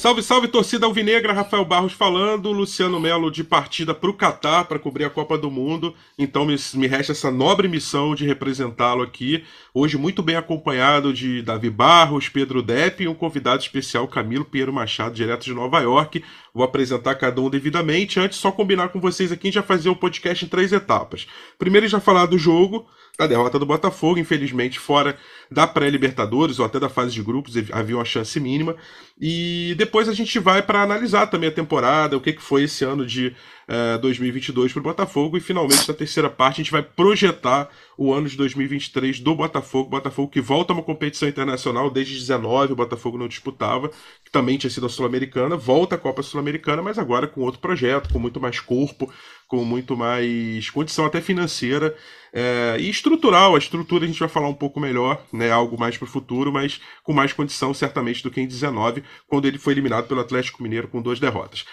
Salve, salve, torcida alvinegra, Rafael Barros falando, Luciano Melo de partida para o Catar para cobrir a Copa do Mundo. Então me, me resta essa nobre missão de representá-lo aqui. Hoje muito bem acompanhado de Davi Barros, Pedro Depp e um convidado especial, Camilo Pinheiro Machado, direto de Nova York. Vou apresentar cada um devidamente. Antes, só combinar com vocês aqui, já fazer o podcast em três etapas. Primeiro, já falar do jogo, da derrota do Botafogo, infelizmente fora da pré-Libertadores ou até da fase de grupos, havia uma chance mínima. E depois a gente vai para analisar também a temporada, o que, que foi esse ano de uh, 2022 para o Botafogo. E finalmente, na terceira parte, a gente vai projetar o ano de 2023 do Botafogo. Botafogo que volta a uma competição internacional desde 19, o Botafogo não disputava, que também tinha sido a Sul-Americana, volta a Copa Sul-Americana, mas agora com outro projeto, com muito mais corpo, com muito mais condição até financeira é, e estrutural. A estrutura a gente vai falar um pouco melhor, né, algo mais para o futuro, mas com mais condição certamente do que em 19, quando ele foi eliminado pelo Atlético Mineiro com duas derrotas.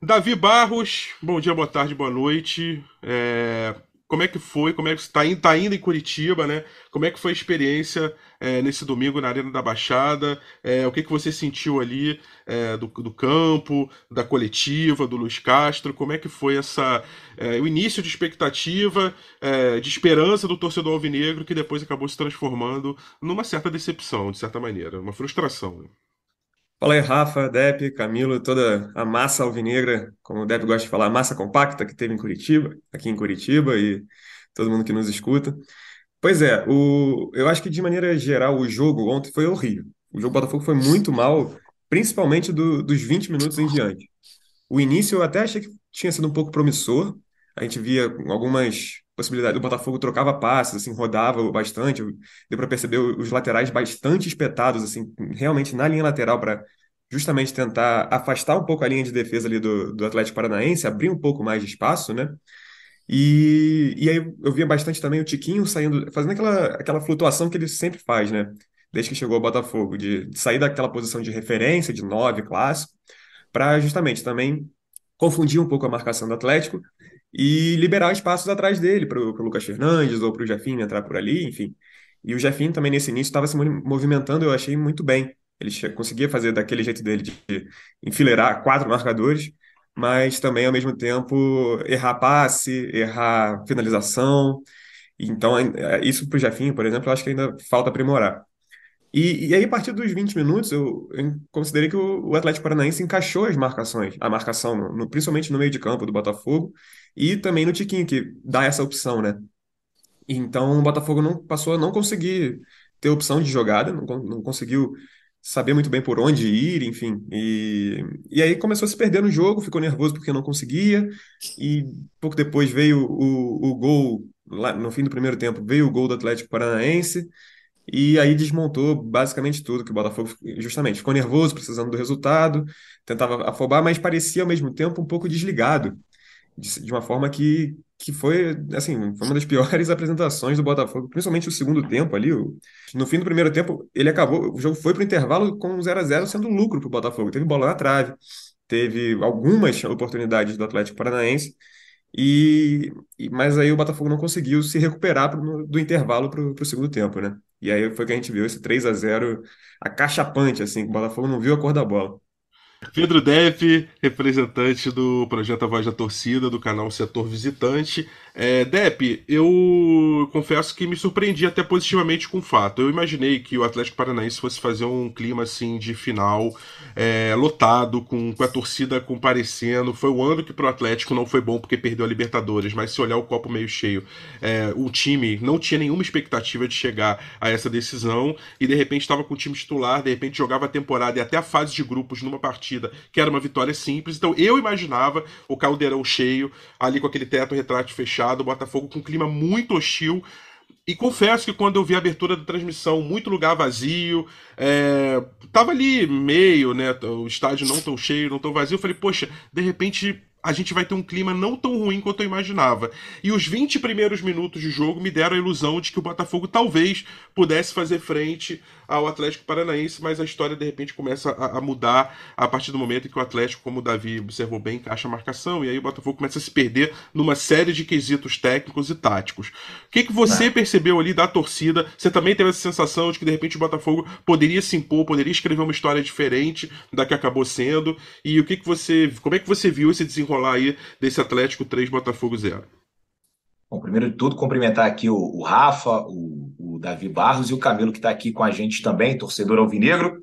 Davi Barros, bom dia, boa tarde, boa noite. É, como é que foi? Como é que está indo, tá indo em Curitiba, né? Como é que foi a experiência é, nesse domingo na Arena da Baixada? É, o que, que você sentiu ali é, do, do, campo, da coletiva, do Luiz Castro? Como é que foi essa é, o início de expectativa, é, de esperança do torcedor alvinegro que depois acabou se transformando numa certa decepção, de certa maneira, uma frustração? Né? Fala aí, Rafa, Dep, Camilo, toda a massa alvinegra, como o Dep gosta de falar, a massa compacta que teve em Curitiba, aqui em Curitiba, e todo mundo que nos escuta. Pois é, o, eu acho que de maneira geral o jogo ontem foi horrível. O jogo Botafogo foi muito mal, principalmente do, dos 20 minutos em diante. O início eu até achei que tinha sido um pouco promissor, a gente via algumas possibilidades. O Botafogo trocava passes, assim, rodava bastante. Deu para perceber os laterais bastante espetados, assim, realmente na linha lateral para justamente tentar afastar um pouco a linha de defesa ali do, do Atlético Paranaense, abrir um pouco mais de espaço, né? E, e aí eu via bastante também o Tiquinho saindo, fazendo aquela, aquela flutuação que ele sempre faz, né? Desde que chegou ao Botafogo, de, de sair daquela posição de referência, de nove clássico, para justamente também confundir um pouco a marcação do Atlético e liberar espaços atrás dele para o Lucas Fernandes ou para o Jefinho entrar por ali, enfim. E o Jefinho também nesse início estava se movimentando, eu achei muito bem. Ele conseguia fazer daquele jeito dele de enfileirar quatro marcadores, mas também ao mesmo tempo errar passe, errar finalização. Então, é, isso para o Jefinho, por exemplo, eu acho que ainda falta aprimorar. E, e, aí, a partir dos 20 minutos, eu, eu considerei que o, o, Atlético Paranaense encaixou as marcações, a marcação, no, principalmente no meio de campo do Botafogo, e também no Tiquinho, que dá essa opção, né? Então, o Botafogo não passou a não conseguir ter opção de jogada, não, não conseguiu saber muito bem por onde ir, enfim. E, e aí começou a se perder no jogo, ficou nervoso porque não conseguia, e pouco depois veio o, o gol, lá no fim do primeiro tempo, veio o gol do Atlético Paranaense. E aí desmontou basicamente tudo que o Botafogo, justamente, ficou nervoso, precisando do resultado, tentava afobar, mas parecia ao mesmo tempo um pouco desligado, de, uma forma que, que foi, assim, foi uma das piores apresentações do Botafogo, principalmente o segundo tempo ali. O, no fim do primeiro tempo, ele acabou, o jogo foi para o intervalo com 0 a 0 sendo lucro para o Botafogo. Teve bola na trave, teve algumas oportunidades do Atlético Paranaense, e, e, mas aí o Botafogo não conseguiu se recuperar pro, do intervalo para o segundo tempo, né? E aí foi que a gente viu esse 3 a 0 acachapante, assim, o Botafogo não viu a cor da bola. Pedro Depp, representante do projeto A Voz da Torcida, do canal Setor Visitante. É, Depp, eu confesso que me surpreendi até positivamente com o fato. Eu imaginei que o Atlético Paranaense fosse fazer um clima assim de final é, lotado, com, com, a torcida comparecendo. Foi o ano que pro Atlético não foi bom porque perdeu a Libertadores, mas se olhar o copo meio cheio, é, o time não tinha nenhuma expectativa de chegar a essa decisão e de repente estava com o time titular, de repente jogava a temporada e até a fase de grupos numa partida que era uma vitória simples. Então eu imaginava o caldeirão cheio, ali com aquele teto retrátil fechado fechado, o Botafogo com um clima muito hostil. E confesso que quando eu vi a abertura da transmissão, muito lugar vazio, é, tava ali meio, né? O estádio não tão cheio, não tão vazio. Eu falei, poxa, de repente a gente vai ter um clima não tão ruim quanto eu imaginava. E os 20 primeiros minutos de jogo me deram a ilusão de que o Botafogo talvez pudesse fazer frente ao Atlético Paranaense, mas a história de repente começa a, a mudar a partir do momento em que o Atlético, como o Davi observou bem, encaixa a marcação, e aí o Botafogo começa a se perder numa série de quesitos técnicos e táticos. O que, que você é. percebeu ali da torcida? Você também teve essa sensação de que de repente o Botafogo poderia se impor, poderia escrever uma história diferente da que acabou sendo? E o que, que você. Como é que você viu esse desenrolar? Desenrolar aí desse Atlético 3, Botafogo 0? Bom, primeiro de tudo, cumprimentar aqui o, o Rafa, o, o, Davi Barros e o Camilo, que está aqui com a gente também, torcedor alvinegro,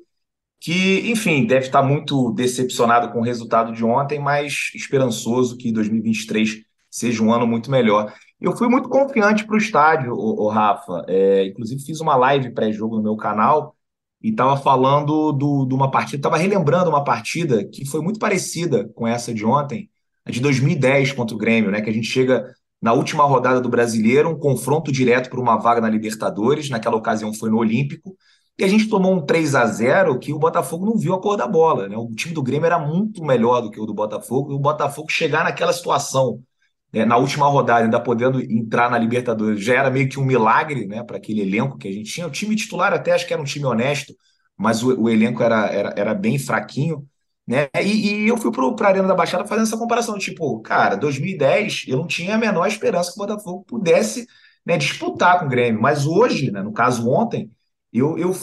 que, enfim, deve estar muito decepcionado com o resultado de ontem, mas esperançoso que 2023 seja um ano muito melhor. Eu fui muito confiante para o estádio, o, Rafa. É, inclusive, fiz uma live pré-jogo no meu canal e estava falando do, de uma partida, estava relembrando uma partida que foi muito parecida com essa de ontem, de 2010 contra o Grêmio, né? Que a gente chega na última rodada do Brasileiro, um confronto direto por uma vaga na Libertadores, naquela ocasião foi no Olímpico, e a gente tomou um 3 a 0 que o Botafogo não viu a cor da bola, né? O time do Grêmio era muito melhor do que o do Botafogo, e o Botafogo chegar naquela situação né, na última rodada, ainda podendo entrar na Libertadores, já era meio que um milagre, né, para aquele elenco que a gente tinha. O time titular até acho que era um time honesto, mas o, o elenco era, era, era bem fraquinho. Né? E, e eu fui para a Arena da Baixada fazendo essa comparação, tipo, cara, 2010 eu não tinha a menor esperança que o Botafogo pudesse né, disputar com o Grêmio, mas hoje, né, no caso ontem, eu, eu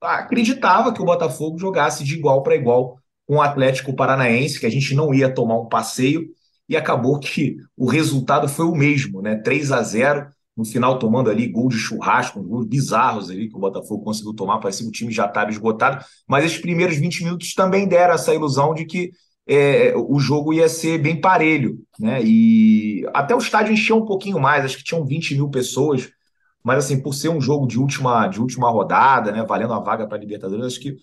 acreditava que o Botafogo jogasse de igual para igual com o Atlético Paranaense, que a gente não ia tomar um passeio, e acabou que o resultado foi o mesmo, né? 3 a 0 no final tomando ali gol de churrasco, gols bizarros ali que o Botafogo conseguiu tomar, parecia que o time já estava esgotado, mas esses primeiros 20 minutos também deram essa ilusão de que é, o jogo ia ser bem parelho, né? E até o estádio encheu um pouquinho mais, acho que tinham 20 mil pessoas, mas assim, por ser um jogo de última, de última rodada, né? Valendo a vaga para a Libertadores, acho que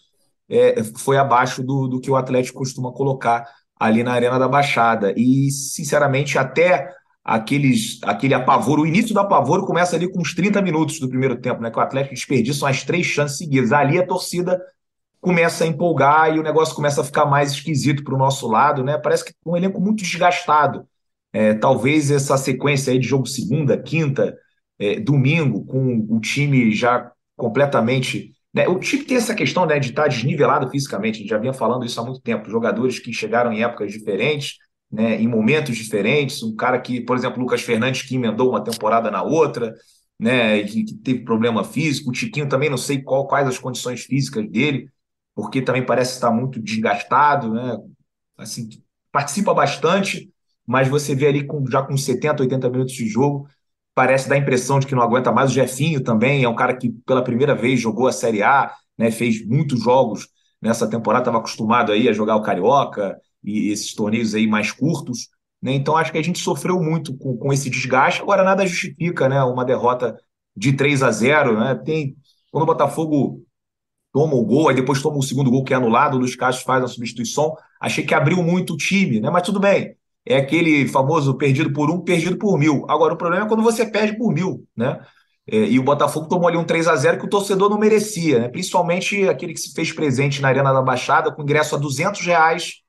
é, foi abaixo do, do que o Atlético costuma colocar ali na Arena da Baixada. E, sinceramente, até aqueles, aquele apavoro. O início do apavoro começa ali com uns 30 minutos do primeiro tempo, né? Que o Atlético desperdiça as três chances seguidas. Ali a torcida começa a empolgar e o negócio começa a ficar mais esquisito para o nosso lado, né? Parece que um elenco muito desgastado. É, talvez essa sequência aí de jogo segunda, quinta, é, domingo, com o time já completamente. Né? O time tem essa questão né, de estar desnivelado fisicamente, a gente já vinha falando isso há muito tempo. Jogadores que chegaram em épocas diferentes, né, em momentos diferentes. Um cara que, por exemplo, Lucas Fernandes, que emendou uma temporada na outra, né, que, que teve problema físico. O Tiquinho também não sei qual, quais as condições físicas dele, porque também parece estar muito desgastado, né? Assim, participa bastante, mas você vê ali com, já com 70, 80 minutos de jogo, parece dar a impressão de que não aguenta mais. O Jefinho também é um cara que pela primeira vez jogou a Série A, né, fez muitos jogos nessa temporada, estava acostumado aí a jogar o Carioca, e esses torneios aí mais curtos. Né? Então acho que a gente sofreu muito com, com esse desgaste. Agora nada justifica né? uma derrota de 3 a 0. Né? Tem, quando o Botafogo toma o gol, aí depois toma o segundo gol que é anulado, o Luiz Castro faz a substituição. Achei que abriu muito o time, né? mas tudo bem. É aquele famoso perdido por um, perdido por mil. Agora, o problema é quando você perde por mil, né? É, e o Botafogo tomou ali um 3 a 0 que o torcedor não merecia, né? principalmente aquele que se fez presente na Arena da Baixada, com ingresso a 200 reais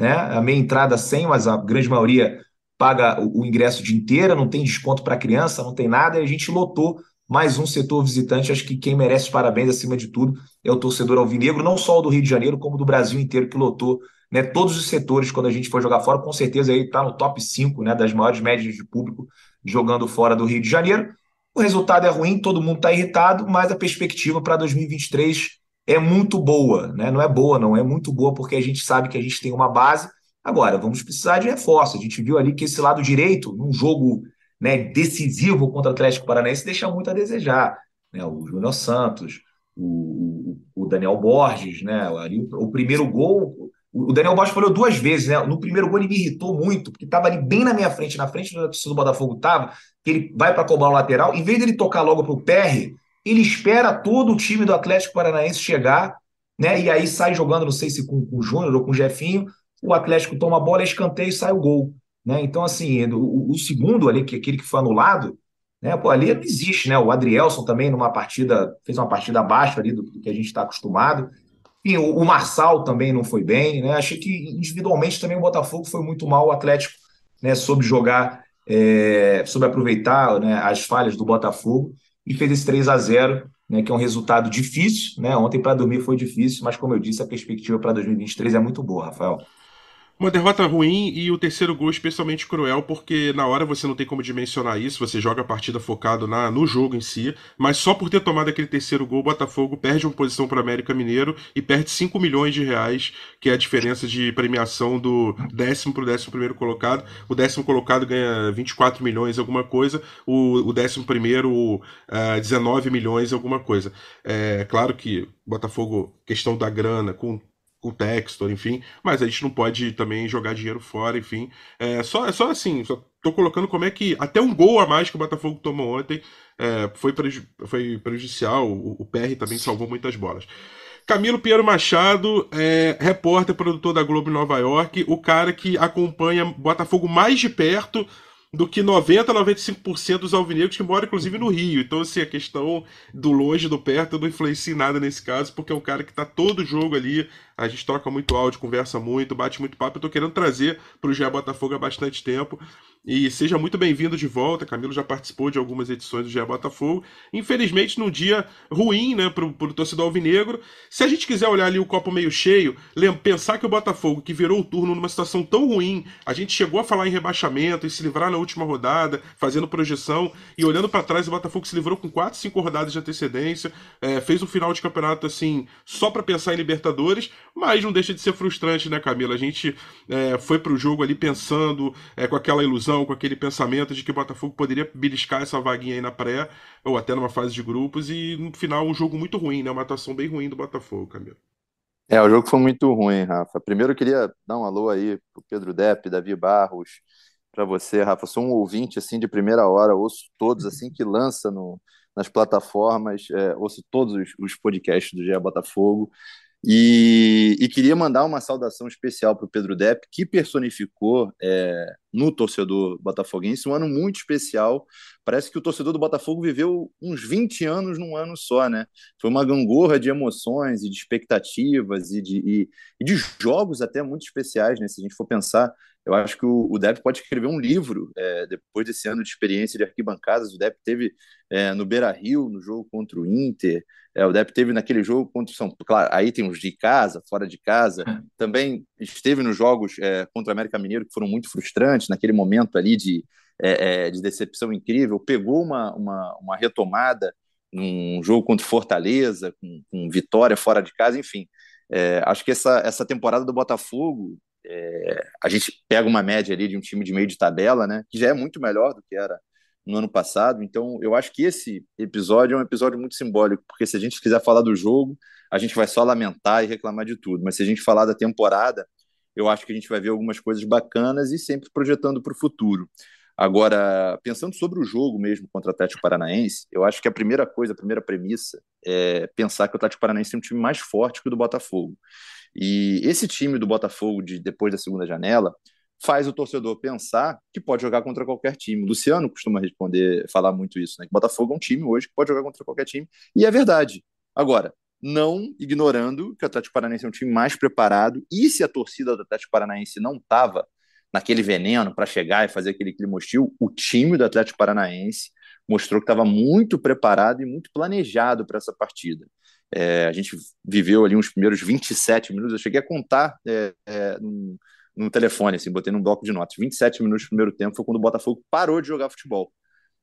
né? A meia entrada 100, mas a grande maioria paga o, o ingresso de inteira, não tem desconto para criança, não tem nada, e a gente lotou mais um setor visitante. Acho que quem merece parabéns acima de tudo é o torcedor alvinegro, não só o do Rio de Janeiro, como do Brasil inteiro que lotou né, todos os setores quando a gente for jogar fora, com certeza aí está no top 5 né, das maiores médias de público jogando fora do Rio de Janeiro. O resultado é ruim, todo mundo está irritado, mas a perspectiva para 2023 é muito boa, né? Não é boa, não, é muito boa, porque a gente sabe que a gente tem uma base. Agora, vamos precisar de reforço. A gente viu ali que esse lado direito, num jogo né, decisivo contra o Atlético Paranaense, deixa muito a desejar. Né? O Júnior Santos, o, o, Daniel Borges, né? Ali, o, primeiro gol. O Daniel Borges falou duas vezes, né? No primeiro gol ele me irritou muito, porque estava ali bem na minha frente, na frente do do Botafogo estava, que ele vai para cobrar o lateral, em vez dele tocar logo para o PR, ele espera todo o time do Atlético Paranaense chegar, né? E aí sai jogando, não sei se com, com o Júnior ou com o Jefinho, o Atlético toma a bola, escanteia e sai o gol. Né? Então, assim, o, o segundo ali, que aquele que foi anulado, né? Pô, ali não existe, né? O Adrielson também, numa partida, fez uma partida abaixo ali do, do que a gente está acostumado. Enfim, o, o Marçal também não foi bem, né? Achei que individualmente também o Botafogo foi muito mal, o Atlético né, soube jogar, é, soube aproveitar né, as falhas do Botafogo e fez esse 3 a 0 né, que é um resultado difícil. Né? Ontem para dormir foi difícil, mas como eu disse, a perspectiva para 2023 é muito boa, Rafael. Uma derrota ruim e o terceiro gol especialmente cruel, porque na hora você não tem como dimensionar isso, você joga a partida focado na, no jogo em si, mas só por ter tomado aquele terceiro gol, o Botafogo perde uma posição para o América Mineiro e perde 5 milhões de reais, que é a diferença de premiação do décimo para o décimo primeiro colocado. O décimo colocado ganha 24 milhões alguma coisa, o, o décimo primeiro uh, eh, 19 milhões alguma coisa. É claro que Botafogo, questão da grana, com o Textor, enfim, mas a gente não pode também jogar dinheiro fora, enfim. É só, é só assim, só tô colocando como é que até um gol a mais que o Botafogo tomou ontem é, foi, preju foi prejudicial, o, o PR também salvou muitas bolas. Camilo Piero Machado, é, repórter, produtor da Globo Nova York, o cara que acompanha Botafogo mais de perto do que 90 a 95% dos alvinegros que moram, inclusive, no Rio. Então, assim, a questão do longe do perto não influencia nada nesse caso, porque é um cara que está todo jogo ali a gente troca muito áudio, conversa muito, bate muito papo. Eu tô querendo trazer para o GE Botafogo há bastante tempo. E seja muito bem-vindo de volta. Camilo já participou de algumas edições do GE Botafogo. Infelizmente, num dia ruim, né, pro, pro torcedor alvinegro. Se a gente quiser olhar ali o copo meio cheio, pensar que o Botafogo, que virou o turno numa situação tão ruim, a gente chegou a falar em rebaixamento e se livrar na última rodada, fazendo projeção, e olhando para trás, o Botafogo se livrou com 4, 5 rodadas de antecedência, é, fez um final de campeonato assim, só para pensar em Libertadores, mas não deixa de ser frustrante, né, Camila? A gente é, foi pro jogo ali pensando, é, com aquela ilusão, com aquele pensamento de que o Botafogo poderia beliscar essa vaguinha aí na pré, ou até numa fase de grupos, e no final um jogo muito ruim, né? Uma atuação bem ruim do Botafogo, Camila. É, o jogo foi muito ruim, Rafa. Primeiro eu queria dar um alô aí pro Pedro Depp, Davi Barros, para você, Rafa. Sou um ouvinte assim de primeira hora, ouço todos assim que lança no, nas plataformas, é, ouço todos os, os podcasts do GE Botafogo. E, e, queria mandar uma saudação especial para o Pedro Depp, que personificou é, no torcedor botafoguense um ano muito especial. Parece que o torcedor do Botafogo viveu uns 20 anos num ano só, né? Foi uma gangorra de emoções e de expectativas e de, e, e de jogos até muito especiais, né? Se a gente for pensar, eu acho que o, o Depp pode escrever um livro é, depois desse ano de experiência de arquibancadas. O Depp teve é, no Beira Rio, no jogo contra o Inter. É, o Depp teve naquele jogo contra o São Paulo. Claro, aí tem os de casa, fora de casa. É. Também esteve nos jogos é, contra o América Mineiro, que foram muito frustrantes, naquele momento ali de, é, de decepção incrível. Pegou uma, uma, uma retomada num jogo contra Fortaleza, com, com vitória fora de casa, enfim. É, acho que essa, essa temporada do Botafogo, a gente pega uma média ali de um time de meio de tabela, né, que já é muito melhor do que era no ano passado. Então, eu acho que esse episódio é um episódio muito simbólico, porque se a gente quiser falar do jogo, a gente vai só lamentar e reclamar de tudo. Mas se a gente falar da temporada, eu acho que a gente vai ver algumas coisas bacanas e sempre projetando para o futuro. Agora, pensando sobre o jogo mesmo contra o Atlético Paranaense, eu acho que a primeira coisa, a primeira premissa é pensar que o Atlético Paranaense tem um time mais forte que o do Botafogo. E esse time do Botafogo, de depois da segunda janela, faz o torcedor pensar que pode jogar contra qualquer time. O Luciano costuma responder, falar muito isso, né? Que Botafogo é um time hoje que pode jogar contra qualquer time, e é verdade. Agora, não ignorando que o Atlético Paranaense é um time mais preparado, e se a torcida do Atlético Paranaense não estava naquele veneno para chegar e fazer aquele clima hostil, o time do Atlético Paranaense mostrou que estava muito preparado e muito planejado para essa partida. É, a gente viveu ali uns primeiros 27 minutos, eu cheguei a contar é, é, telefone, assim, botei num bloco de notas. 27 minutos do primeiro tempo foi quando o Botafogo parou de jogar futebol.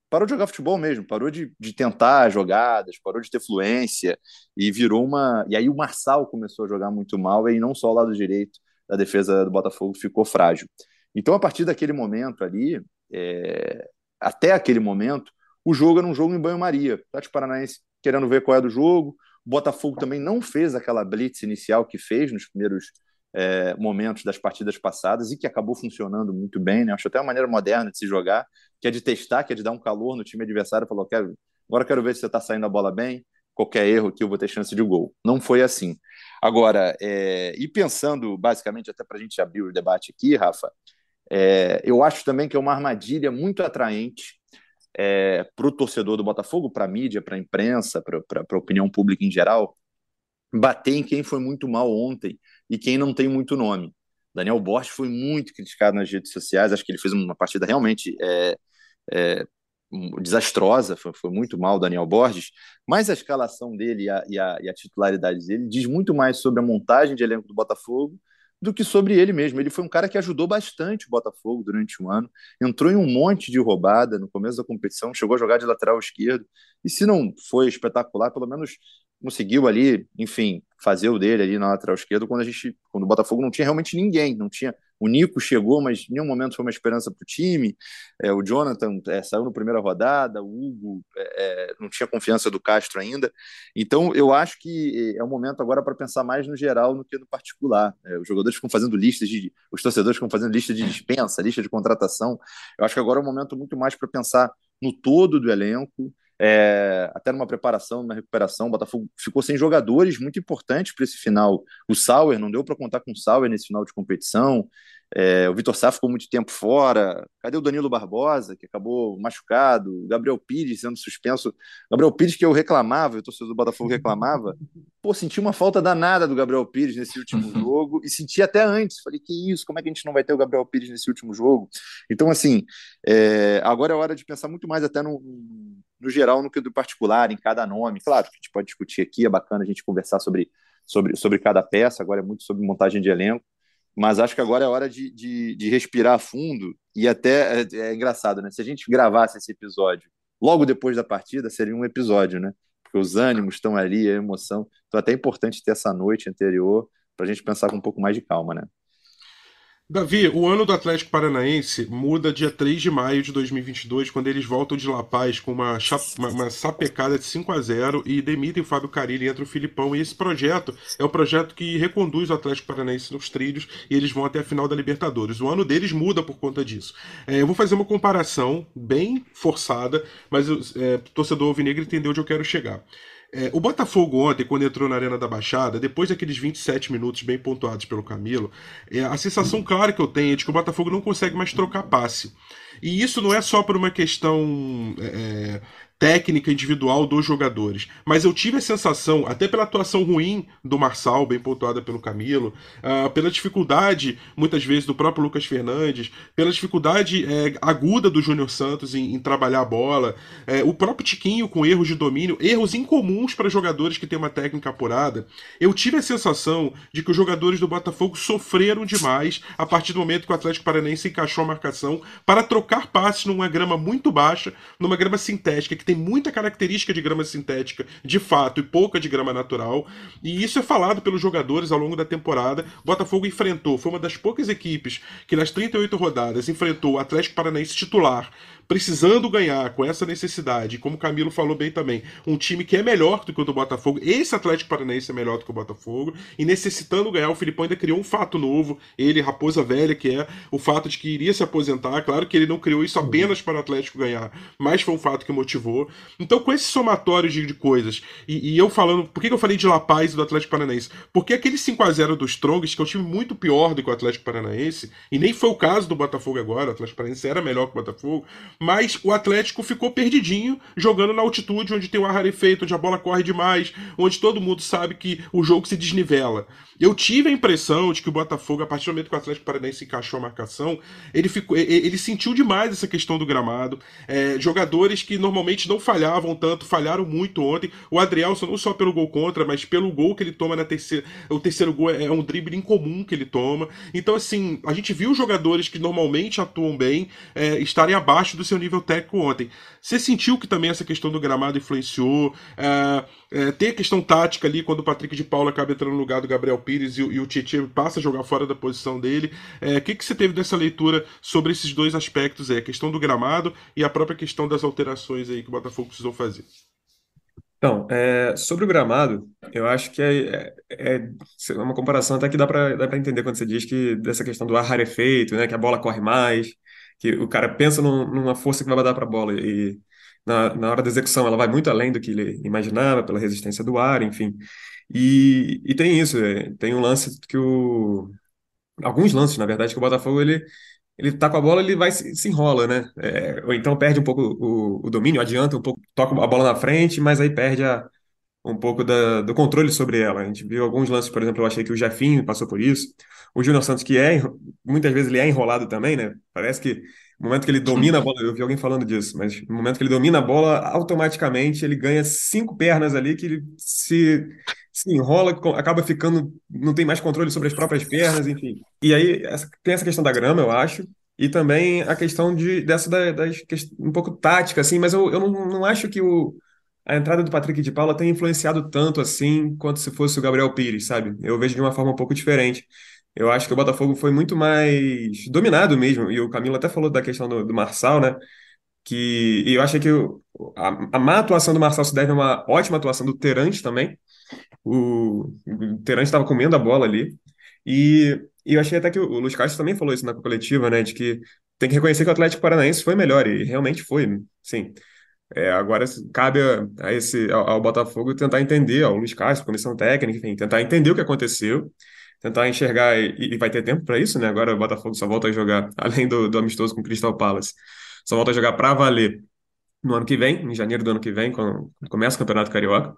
Parou de jogar futebol mesmo, parou de, de tentar jogadas, parou de ter fluência e virou uma. E aí o Marçal começou a jogar muito mal e não só o lado direito da defesa do Botafogo ficou frágil. Então, a partir daquele momento ali, é... até aquele momento, o jogo era um jogo em banho-maria. Tati Paranaense querendo ver qual é do jogo. Botafogo também não fez aquela blitz inicial que fez nos primeiros é, momentos das partidas passadas e que acabou funcionando muito bem, né? Acho até uma maneira moderna de se jogar, que é de testar, que é de dar um calor no time adversário, falou, quero, agora quero ver se você está saindo a bola bem, qualquer erro aqui eu vou ter chance de gol. Não foi assim. Agora, é, e pensando basicamente, até para a gente abrir o debate aqui, Rafa, é, eu acho também que é uma armadilha muito atraente é, para o torcedor do Botafogo, para a mídia, para a imprensa, para a opinião pública em geral, bater em quem foi muito mal ontem e quem não tem muito nome. Daniel Borges foi muito criticado nas redes sociais, acho que ele fez uma partida realmente é, é, desastrosa, foi, foi, muito mal Daniel Borges, mas a escalação dele e a, e, a, e a, titularidade dele diz muito mais sobre a montagem de elenco do Botafogo do que sobre ele mesmo. Ele foi um cara que ajudou bastante o Botafogo durante um ano, entrou em um monte de roubada no começo da competição, chegou a jogar de lateral esquerdo, e se não foi espetacular, pelo menos conseguiu ali, enfim, fazer o dele ali na lateral esquerda quando a gente, quando o Botafogo não tinha realmente ninguém, não tinha o Nico chegou, mas em nenhum momento foi uma esperança para o time. É, o Jonathan é, saiu na primeira rodada, o Hugo é, é, não tinha confiança do Castro ainda. Então, eu acho que é o momento agora para pensar mais no geral do que no particular. É, os jogadores ficam fazendo listas de. Os torcedores ficam fazendo lista de dispensa, lista de contratação. Eu acho que agora é um momento muito mais para pensar no todo do elenco é, até numa preparação, numa recuperação. O Botafogo ficou sem jogadores muito importantes para esse final. O Sauer, não deu para contar com o Sauer nesse final de competição. É, o Vitor Sá ficou muito tempo fora. Cadê o Danilo Barbosa, que acabou machucado? O Gabriel Pires sendo suspenso. Gabriel Pires, que eu reclamava, o torcedor do Botafogo reclamava. Pô, senti uma falta danada do Gabriel Pires nesse último jogo e senti até antes. Falei, que isso, como é que a gente não vai ter o Gabriel Pires nesse último jogo? Então, assim, é, agora é hora de pensar muito mais até no, no geral no que do particular, em cada nome. Claro a gente pode discutir aqui, é bacana a gente conversar sobre, sobre, sobre cada peça, agora é muito sobre montagem de elenco mas acho que agora é hora de, de, de respirar fundo e até é, é, engraçado, né? Se a gente gravasse esse episódio logo depois da partida, seria um episódio, né? Porque os ânimos estão ali, a emoção. Então, é até importante ter essa noite anterior para a gente pensar com um pouco mais de calma, né? Davi, o ano do Atlético Paranaense muda dia 3 de maio de 2022, quando eles voltam de La Paz com uma, uma, uma sapecada de 5 a 0 e demitem o Fábio Carilli entra o Filipão. E esse projeto é o projeto que reconduz o Atlético Paranaense nos trilhos e eles vão até a final da Libertadores. O ano deles muda por conta disso. É, eu vou fazer uma comparação bem forçada, mas o é, torcedor alvinegro entendeu onde eu quero chegar. É, o Botafogo ontem, quando entrou na Arena da Baixada, depois daqueles 27 minutos bem pontuados pelo Camilo, é, a sensação clara que eu tenho é de que o Botafogo não consegue mais trocar passe. E isso não é só por uma questão é, técnica individual dos jogadores. Mas eu tive a sensação, até pela atuação ruim do Marçal, bem pontuada pelo Camilo, uh, pela dificuldade, muitas vezes, do próprio Lucas Fernandes, pela dificuldade é, aguda do Júnior Santos em, em, trabalhar a bola, é, o próprio Tiquinho com erros de domínio, erros incomuns para jogadores que têm uma técnica apurada. Eu tive a sensação de que os jogadores do Botafogo sofreram demais a partir do momento que o Atlético Paranaense encaixou a marcação para trocar passes numa grama muito baixa, numa grama sintética que tem muita característica de grama sintética, de fato, e pouca de grama natural. E isso é falado pelos jogadores ao longo da temporada. Botafogo enfrentou, foi uma das poucas equipes que nas 38 rodadas enfrentou o Atlético Paranaense titular precisando ganhar com essa necessidade, como o Camilo falou bem também, um time que é melhor do que o do Botafogo, esse Atlético Paranaense é melhor do que o Botafogo, e necessitando ganhar, o Filipão ainda criou um fato novo, ele, Raposa Velha, que é o fato de que iria se aposentar. Claro que ele não criou isso apenas para o Atlético ganhar, mas foi um fato que motivou. Então, com esse somatório de, de coisas, e, e, eu falando, por que eu falei de La Paz e do Atlético Paranaense? Porque aquele 5 a 0 do Strongest, que é um time muito pior do que o Atlético Paranaense, e nem foi o caso do Botafogo agora, o Atlético Paranaense era melhor que o Botafogo, mas o Atlético ficou perdidinho jogando na altitude, onde tem o ar rarefeito, onde a bola corre demais, onde todo mundo sabe que o jogo se desnivela. Eu tive a impressão de que o Botafogo, a partir do momento que o Atlético Paranaense encaixou a marcação, ele, ficou, ele sentiu demais essa questão do gramado. É, jogadores que normalmente não falhavam tanto, falharam muito ontem. O Adrielson, não só pelo gol contra, mas pelo gol que ele toma na terceira. O terceiro gol é um drible incomum que ele toma. Então, assim, a gente viu jogadores que normalmente atuam bem é, estarem abaixo do seu nível técnico ontem. Você sentiu que também essa questão do gramado influenciou? É, é, tem a questão tática ali, quando o Patrick de Paula acaba entrando no lugar do Gabriel Pires e, e o Tietchan passa a jogar fora da posição dele. É, o é, que, que você teve dessa leitura sobre esses dois aspectos? É, a questão do gramado e a própria questão das alterações aí que o Botafogo precisou fazer. Então, é, sobre o gramado, eu acho que é, é, é uma comparação até que dá para entender quando você diz que dessa questão do ar rarefeito, né, que a bola corre mais, que o cara pensa num, numa força que vai dar para a bola e na, na hora da execução ela vai muito além do que ele imaginava, pela resistência do ar, enfim. E, e tem isso, é, tem um lance que o. Alguns lances, na verdade, que o Botafogo ele, ele tá com a bola, ele vai se, se enrola, né? É, ou então perde um pouco o, o domínio, adianta um pouco, toca a bola na frente, mas aí perde a, um pouco da, do controle sobre ela. A gente viu alguns lances, por exemplo, eu achei que o Jefinho passou por isso. O Júnior Santos, que é, muitas vezes ele é enrolado também, né? Parece que no momento que ele domina a bola, eu vi alguém falando disso, mas no momento que ele domina a bola, automaticamente ele ganha cinco pernas ali que ele se, se enrola, acaba ficando, não tem mais controle sobre as próprias pernas, enfim. E aí essa, tem essa questão da grama, eu acho, e também a questão de, dessa da, das, um pouco tática, assim, mas eu, eu não, não acho que o, a entrada do Patrick de Paula tenha influenciado tanto assim quanto se fosse o Gabriel Pires, sabe? Eu vejo de uma forma um pouco diferente. Eu acho que o Botafogo foi muito mais dominado mesmo. E o Camilo até falou da questão do, do Marçal, né? Que e eu achei que o, a, a má atuação do Marçal se deve a uma ótima atuação do Terante também. O, o Terante estava comendo a bola ali. E, e, eu achei até que o, o Luiz Castro também falou isso na coletiva, né? De que tem que reconhecer que o Atlético Paranaense foi melhor. E realmente foi, sim. É, agora cabe a, a esse, ao, ao, Botafogo tentar entender, ao Luiz Castro, comissão técnica, enfim, tentar entender o que aconteceu tentar enxergar, e, e vai ter tempo para isso, né? Agora o Botafogo só volta a jogar, além do, do amistoso com o Crystal Palace, só volta a jogar para valer no ano que vem, em janeiro do ano que vem, quando começa o Campeonato Carioca.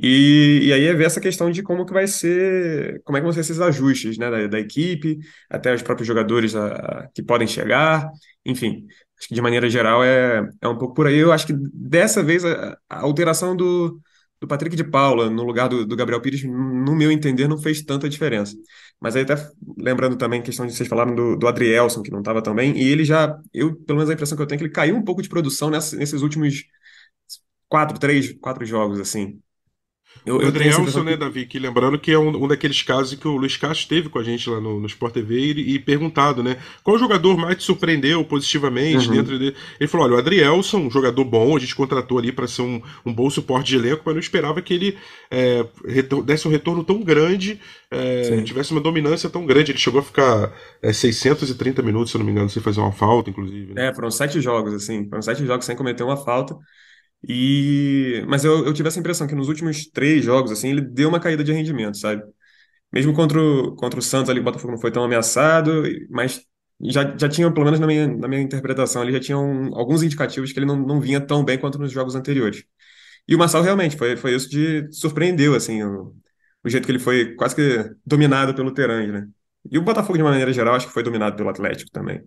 E, e aí é ver essa questão de como que vai ser, como é que vão ser esses ajustes, né, da, da equipe, até os próprios jogadores a, a, que podem chegar, enfim, acho que de maneira geral é, é um pouco por aí. Eu acho que dessa vez a, a alteração do, do Patrick de Paula no lugar do, do, Gabriel Pires, no meu entender, não fez tanta diferença. Mas aí até lembrando também a questão de vocês falaram do, do Adrielson, que não estava também, e ele já, eu, pelo menos a impressão que eu tenho é que ele caiu um pouco de produção nessa, nesses últimos quatro, três, quatro jogos, assim. Eu, o Adrielson, né, Davi, que lembrando que é um, um, daqueles casos que o Luiz Castro teve com a gente lá no, no Sport TV e, e perguntado, né, qual jogador mais te surpreendeu positivamente uhum. dentro dele. Ele falou, olha, o Adrielson, um jogador bom, a gente contratou ali para ser um, um bom suporte de elenco, mas não esperava que ele é, desse um retorno tão grande, é, tivesse uma dominância tão grande. Ele chegou a ficar é, 630 minutos, se eu não me engano, sem fazer uma falta, inclusive. Né? É, foram sete jogos, assim, foram sete jogos sem cometer uma falta. E, mas eu, eu tive essa impressão que nos últimos três jogos, assim, ele deu uma caída de rendimento, sabe? Mesmo contra o, contra o Santos ali, o Botafogo não foi tão ameaçado, mas já, já tinha, pelo menos na minha, na minha interpretação ali, já tinham alguns indicativos que ele não, não vinha tão bem quanto nos jogos anteriores. E o Marçal realmente foi, foi isso de surpreendeu, assim, o, o jeito que ele foi quase que dominado pelo Terange, né? E o Botafogo, de maneira geral, acho que foi dominado pelo Atlético também.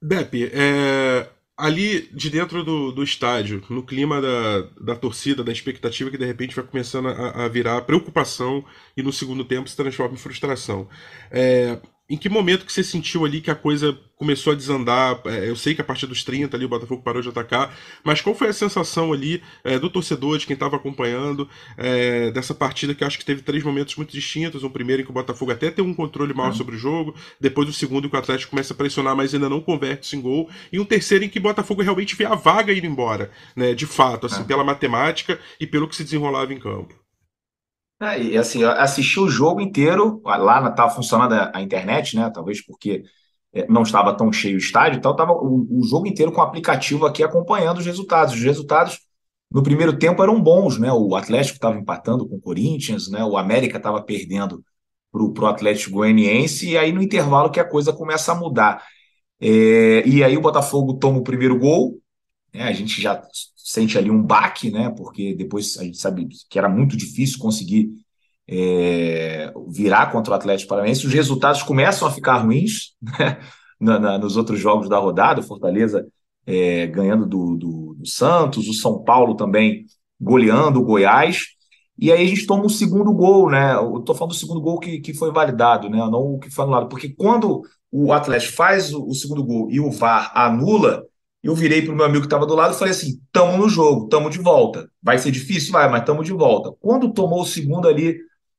Beppe, é, ali de dentro do, do estádio, no clima da, da torcida, da expectativa que de repente vai começando a, a virar preocupação e no segundo tempo se transforma em frustração. É, em que momento que você sentiu ali que a coisa começou a desandar? É, eu sei que a partir dos 30 ali o Botafogo parou de atacar, mas qual foi a sensação ali é, do torcedor, de quem estava acompanhando é, dessa partida que eu acho que teve três momentos muito distintos? Um primeiro em que o Botafogo até tem um controle maior sobre o jogo, depois o segundo em que o Atlético começa a pressionar, mas ainda não converte isso em gol, e um terceiro em que o Botafogo realmente vê a vaga ir embora, né, de fato, assim, pela matemática e pelo que se desenrolava em campo. É, e assim, assisti o jogo inteiro, lá estava funcionando a, a, internet, né? Talvez porque é, não estava tão cheio o estádio, então estava o, o, jogo inteiro com o aplicativo aqui acompanhando os resultados. Os resultados no primeiro tempo eram bons, né? O Atlético estava empatando com o Corinthians, né? O América estava perdendo para o Atlético Goianiense, e aí no intervalo que a coisa começa a mudar. É, e aí o Botafogo toma o primeiro gol, né? a gente já sente ali um baque, né? Porque depois a gente sabe que era muito difícil conseguir é, virar contra o Atlético Paranaense. Os resultados começam a ficar ruins né? na, na, nos outros jogos da rodada. O Fortaleza é, ganhando do, do, do, Santos, o São Paulo também goleando o Goiás. E aí a gente toma um segundo gol, né? Eu tô falando do segundo gol que, que foi validado, né? Não o que foi anulado. Porque quando o Atlético faz o, o segundo gol e o VAR anula, eu virei para o meu amigo que estava do lado e falei assim: tamo no jogo, tamo de volta. Vai ser difícil? Vai, mas tamo de volta. Quando tomou o segundo ali,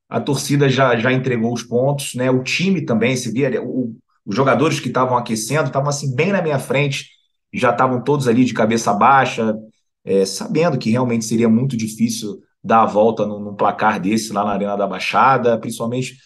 a torcida já, já entregou os pontos, né? O time também, se via, o, os jogadores que estavam aquecendo estavam assim bem na minha frente, já estavam todos ali de cabeça baixa, é, sabendo que realmente seria muito difícil dar a volta num, num placar desse lá na Arena da Baixada, principalmente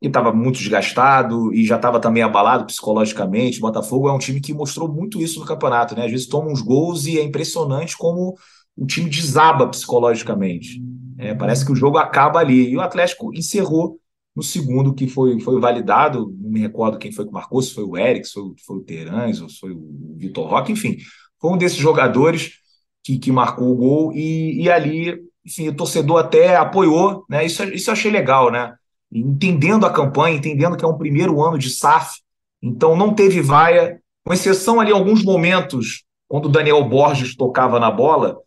e estava muito desgastado e já estava também abalado psicologicamente. O Botafogo é um time que mostrou muito isso no campeonato, né? Às vezes toma uns gols e é impressionante como o time desaba psicologicamente. É, parece que o jogo acaba ali. E o Atlético encerrou no segundo, que foi, foi validado. Não me recordo quem foi que marcou, se foi o Eric, se foi, foi o Terãs, ou se foi o Vitor Roque, enfim. Foi um desses jogadores que, que marcou o gol. E, e ali enfim, o torcedor até apoiou, né? Isso, isso eu achei legal, né? Entendendo a campanha, entendendo que é um primeiro ano de SAF, então não teve vaia, com exceção ali alguns momentos, quando o Daniel Borges tocava na bola,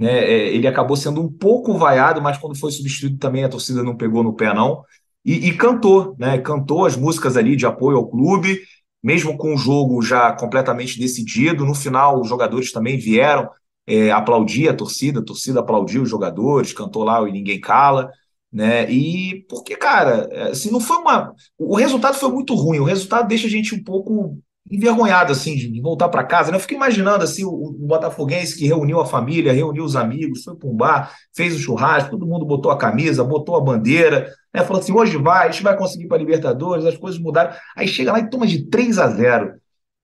né? É, ele acabou sendo um pouco vaiado, mas quando foi substituído também a torcida não pegou no pé, não. E, e cantou, né? Cantou as músicas ali de apoio ao clube, mesmo com o jogo já completamente decidido. No final, os jogadores também vieram é, aplaudir a torcida, a torcida aplaudiu os jogadores, cantou lá o E Ninguém Cala, né? E porque, cara, assim, não foi uma. O resultado foi muito ruim, o resultado deixa a gente um pouco envergonhado, assim, de voltar para casa, né? Eu fico imaginando, assim, o, o, Botafoguense que reuniu a família, reuniu os amigos, foi para um bar, fez o churrasco, todo mundo botou a camisa, botou a bandeira, né? Falou assim, hoje vai, a gente vai conseguir para Libertadores, as coisas mudaram. Aí chega lá e toma de 3 a 0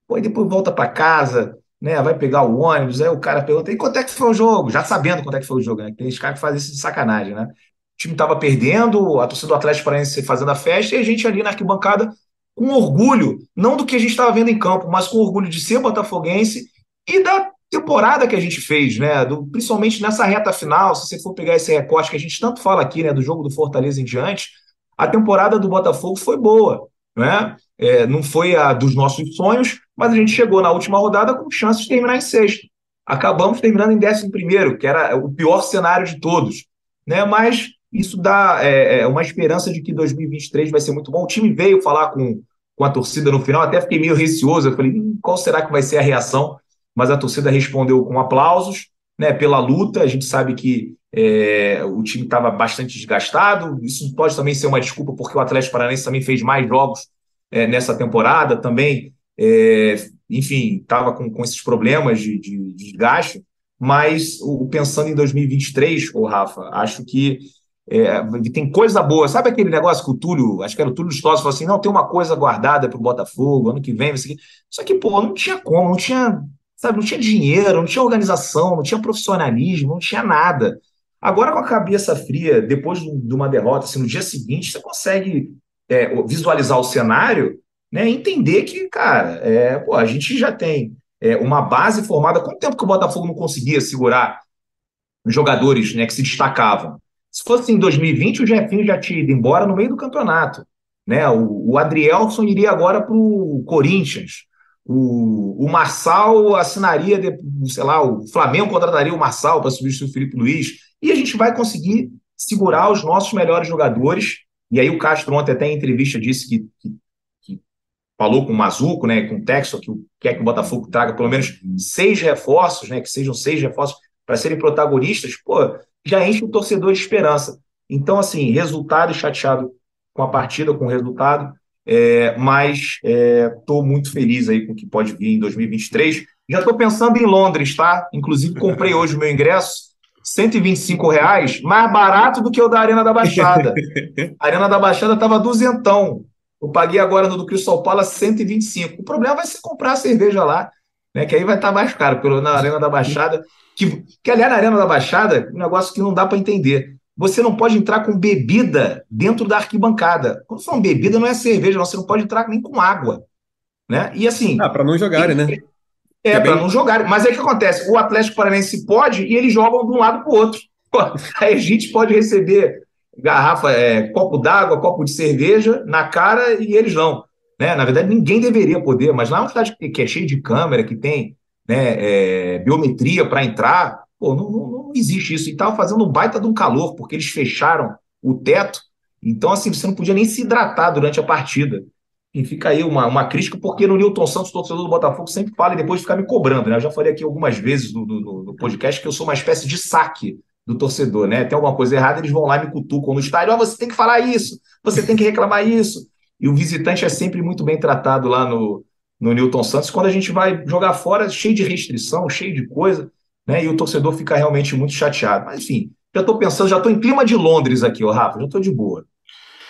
Pô, e depois volta para casa, né? Vai pegar o ônibus, aí o cara pergunta, e quanto é que foi o jogo? Já sabendo quanto é que foi o jogo, né? Tem esse cara que faz isso de sacanagem, né? O time estava perdendo, a torcida do Atlético Paranaense fazendo a festa, e a gente ali na arquibancada com orgulho, não do que a gente estava vendo em campo, mas com orgulho de ser botafoguense e da temporada que a gente fez, né? Do, principalmente nessa reta final, se você for pegar esse recorte que a gente tanto fala aqui, né? Do jogo do Fortaleza em diante, a temporada do Botafogo foi boa, né? É, não foi a dos nossos sonhos, mas a gente chegou na última rodada com chance de terminar em sexto. Acabamos terminando em décimo primeiro, que era o pior cenário de todos, né? Mas isso dá é, é uma esperança de que 2023 vai ser muito bom. O time veio falar com, com a torcida no final, até fiquei meio receoso. Eu falei, qual será que vai ser a reação? Mas a torcida respondeu com aplausos, né, pela luta. A gente sabe que é, o time estava bastante desgastado. Isso pode também ser uma desculpa, porque o Atlético Paranaense também fez mais jogos é, nessa temporada, também, é, enfim, estava com, com esses problemas de, de, de desgaste. Mas o, pensando em 2023, ô Rafa, acho que é, tem coisa boa. Sabe aquele negócio que o Túlio, acho que era o Túlio Stoss, falou assim: não, tem uma coisa guardada para o Botafogo, ano que vem, isso aqui. Só que, pô, não tinha como, não tinha, sabe, não tinha dinheiro, não tinha organização, não tinha profissionalismo, não tinha nada. Agora, com a cabeça fria, depois de uma derrota, assim, no dia seguinte, você consegue é, visualizar o cenário, né, entender que, cara, é, pô, a gente já tem é, uma base formada. Quanto tempo que o Botafogo não conseguia segurar jogadores né, que se destacavam? Se fosse em 2020, o Jefinho já tinha ido embora no meio do campeonato. Né? O, o Adrielson iria agora para o Corinthians. O, Marçal assinaria, de, sei lá, o Flamengo contrataria o Marçal para substituir o Felipe Luiz. E a gente vai conseguir segurar os nossos melhores jogadores. E aí o Castro ontem até em entrevista disse que, que, que falou com o Mazuco, né, com o Texo, que quer que o Botafogo traga pelo menos seis reforços, né, que sejam seis reforços para serem protagonistas. Pô, já enche o torcedor de esperança. Então, assim, resultado chateado com a partida, com o resultado, é, mas estou é, muito feliz aí com o que pode vir em 2023. Já estou pensando em Londres, tá? Inclusive, comprei hoje o meu ingresso, 125 reais, mais barato do que o da Arena da Baixada. A Arena da Baixada estava duzentão. Eu paguei agora no do Crystal Palace 125. O problema vai ser comprar a cerveja lá, né? Que aí vai estar tá mais caro, porque na Arena da Baixada que, que aliás, na Arena da Baixada, um negócio que não dá para entender. Você não pode entrar com bebida dentro da arquibancada. Quando falam bebida, não é cerveja, não. Você não pode entrar nem com água. Né? E assim. Ah, para não jogarem, né? É, é para não jogarem. Mas aí o que acontece? O Atlético Paranaense pode e eles jogam de um lado para o outro. A gente pode receber garrafa, é, copo d'água, copo de cerveja na cara e eles não. Né? Na verdade, ninguém deveria poder, mas lá é uma cidade que é cheia de câmera, que tem né, é, biometria para entrar. Pô, não, não, não, existe isso. E estava fazendo um baita de um calor, porque eles fecharam o teto. Então, assim, você não podia nem se hidratar durante a partida. E fica aí uma, uma crítica, porque no Newton Santos, torcedor do Botafogo, sempre fala e depois fica me cobrando. Né? Eu já falei aqui algumas vezes no, no, no, podcast que eu sou uma espécie de saque do torcedor, né? Tem alguma coisa errada, eles vão lá e me cutucam no estádio. Ah, você tem que falar isso, você tem que reclamar isso. E o visitante é sempre muito bem tratado lá no, no Newton Santos, quando a gente vai jogar fora, cheio de restrição, cheio de coisa, né? E o torcedor fica realmente muito chateado. Mas enfim, já estou pensando, já estou em clima de Londres aqui, ó, Rafa, já estou de boa.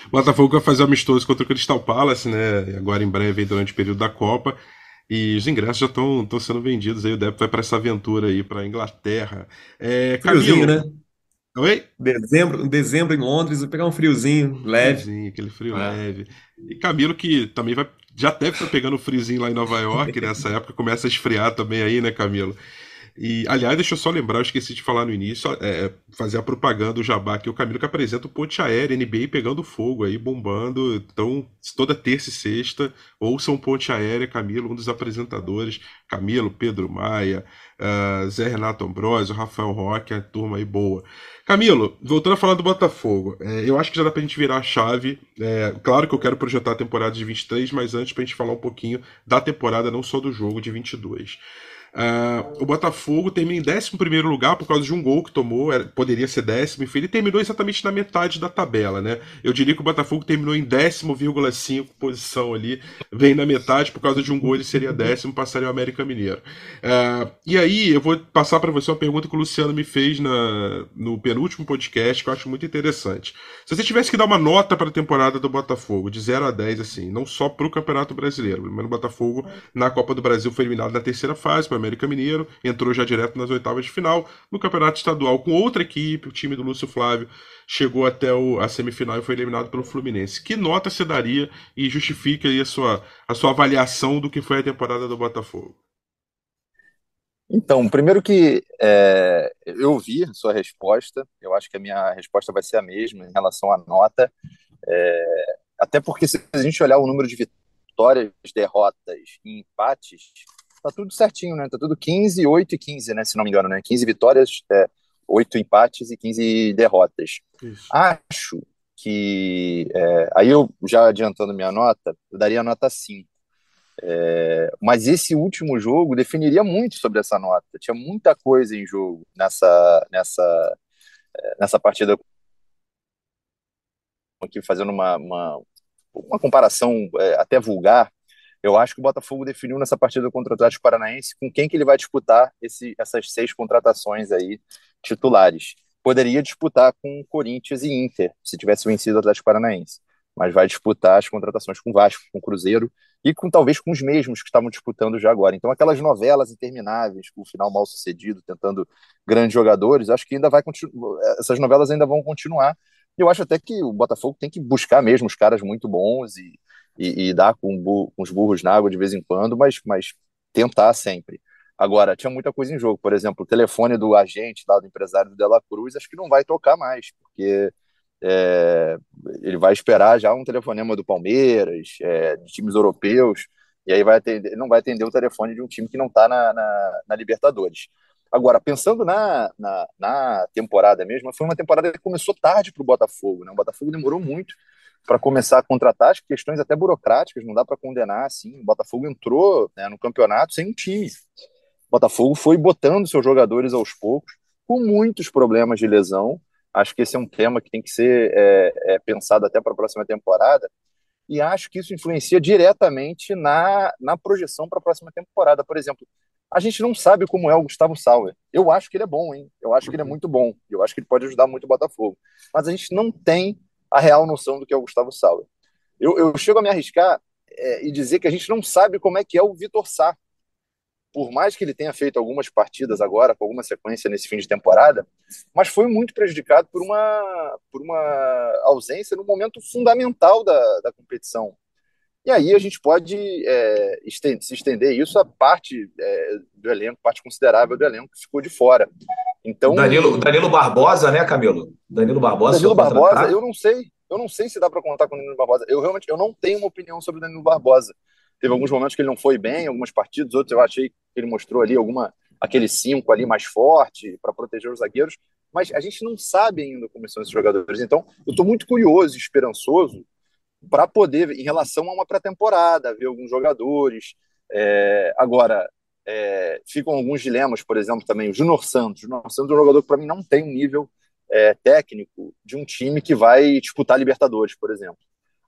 O Botafogo vai fazer amistoso contra o Crystal Palace, né? Agora em breve, durante o período da Copa. E os ingressos já estão sendo vendidos aí. O Depp vai para essa aventura aí para Inglaterra. É, Friozinho, Camilo, né? Oi? Dezembro, dezembro em Londres, vou pegar um friozinho leve. Friozinho, aquele frio é. leve. E Camilo que também vai já deve estar pegando friozinho lá em Nova York nessa época, começa a esfriar também aí, né, Camilo? E, aliás, deixa eu só lembrar, eu esqueci de falar no início, é, fazer a propaganda do Jabá aqui, o Camilo que apresenta o Ponte Aérea, NBA pegando fogo aí, bombando. Então, toda terça e sexta, ouçam Ponte Aérea, Camilo, um dos apresentadores. Camilo, Pedro Maia, uh, Zé Renato Ambrosio, Rafael Roque, a turma aí boa. Camilo, voltando a falar do Botafogo, é, eu acho que já dá pra gente virar a chave. É, claro que eu quero projetar a temporada de 23, mas antes pra gente falar um pouquinho da temporada, não só do jogo de 22. Uh, o Botafogo termina em 11 lugar por causa de um gol que tomou, era, poderia ser décimo, enfim, ele terminou exatamente na metade da tabela, né? Eu diria que o Botafogo terminou em décimo,5 posição ali, vem na metade por causa de um gol, ele seria décimo, passaria o América Mineiro. Uh, e aí, eu vou passar para você uma pergunta que o Luciano me fez na, no penúltimo podcast, que eu acho muito interessante. Se você tivesse que dar uma nota para a temporada do Botafogo, de 0 a 10, assim, não só para o Campeonato Brasileiro, mas o Botafogo na Copa do Brasil foi eliminado na terceira fase, para América Mineiro, entrou já direto nas oitavas de final. No Campeonato Estadual, com outra equipe, o time do Lúcio Flávio chegou até o, a semifinal e foi eliminado pelo Fluminense. Que nota você daria e justifica a sua, a sua avaliação do que foi a temporada do Botafogo? Então, primeiro que é, eu vi sua resposta, eu acho que a minha resposta vai ser a mesma em relação à nota, é, até porque se a gente olhar o número de vitórias, derrotas e empates, tá tudo certinho, né? Tá tudo 15, 8 e 15, né? Se não me engano, né? 15 vitórias, é, 8 empates e 15 derrotas. Isso. Acho que. É, aí eu, já adiantando minha nota, eu daria a nota 5. É, mas esse último jogo definiria muito sobre essa nota. Tinha muita coisa em jogo nessa, nessa, é, nessa partida. Aqui fazendo uma, uma, uma comparação é, até vulgar, eu acho que o Botafogo definiu nessa partida contra o Atlético Paranaense com quem que ele vai disputar esse, essas seis contratações aí titulares. Poderia disputar com Corinthians e Inter, se tivesse vencido o Atlético Paranaense. Mas vai disputar as contratações com Vasco, com Cruzeiro e com talvez com os mesmos que estavam disputando já agora. Então, aquelas novelas intermináveis, com o final mal sucedido, tentando grandes jogadores, acho que ainda vai continuar. Essas novelas ainda vão continuar. Eu acho até que o Botafogo tem que buscar mesmo os caras muito bons e, e, e dar com, com, os burros na água de vez em quando, mas, mas tentar sempre. Agora, tinha muita coisa em jogo. Por exemplo, o telefone do agente lá do empresário do Dela Cruz, acho que não vai tocar mais, porque é, ele vai esperar já um telefonema do Palmeiras, é, de times europeus, e aí vai atender, não vai atender o telefone de um time que não está na, na, na, Libertadores. Agora, pensando na, na, na, temporada mesmo, foi uma temporada que começou tarde para o Botafogo. Né? O Botafogo demorou muito para começar a contratar, as questões até burocráticas, não dá para condenar assim. O Botafogo entrou né, no campeonato sem um time. O Botafogo foi botando seus jogadores aos poucos, com muitos problemas de lesão. Acho que esse é um tema que tem que ser é, é, pensado até para a próxima temporada. E acho que isso influencia diretamente na, na projeção para a próxima temporada. Por exemplo, a gente não sabe como é o Gustavo Sauer. Eu acho que ele é bom, hein? Eu acho que ele é muito bom. Eu acho que ele pode ajudar muito o Botafogo. Mas a gente não tem a real noção do que é o Gustavo Sauer. Eu, eu chego a me arriscar é, e dizer que a gente não sabe como é que é o Vitor Sá. Por mais que ele tenha feito algumas partidas agora, com alguma sequência nesse fim de temporada, mas foi muito prejudicado por uma, por uma ausência no momento fundamental da, da competição. E aí a gente pode é, se estender isso a parte é, do elenco, parte considerável do elenco que ficou de fora. Então, Danilo, Danilo Barbosa, né, Camilo? Danilo Barbosa. Danilo Barbosa, eu não sei, eu não sei se dá para contar com o Danilo Barbosa. Eu realmente eu não tenho uma opinião sobre o Danilo Barbosa. Teve alguns momentos que ele não foi bem, algumas partidas, outros eu achei que ele mostrou ali alguma aquele cinco ali mais forte para proteger os zagueiros, mas a gente não sabe ainda como são esses jogadores. Então, eu estou muito curioso e esperançoso para poder, em relação a uma pré-temporada, ver alguns jogadores. É, agora, é, ficam alguns dilemas, por exemplo, também o Junior Santos. O Junior Santos é um jogador que, para mim, não tem um nível é, técnico de um time que vai disputar Libertadores, por exemplo.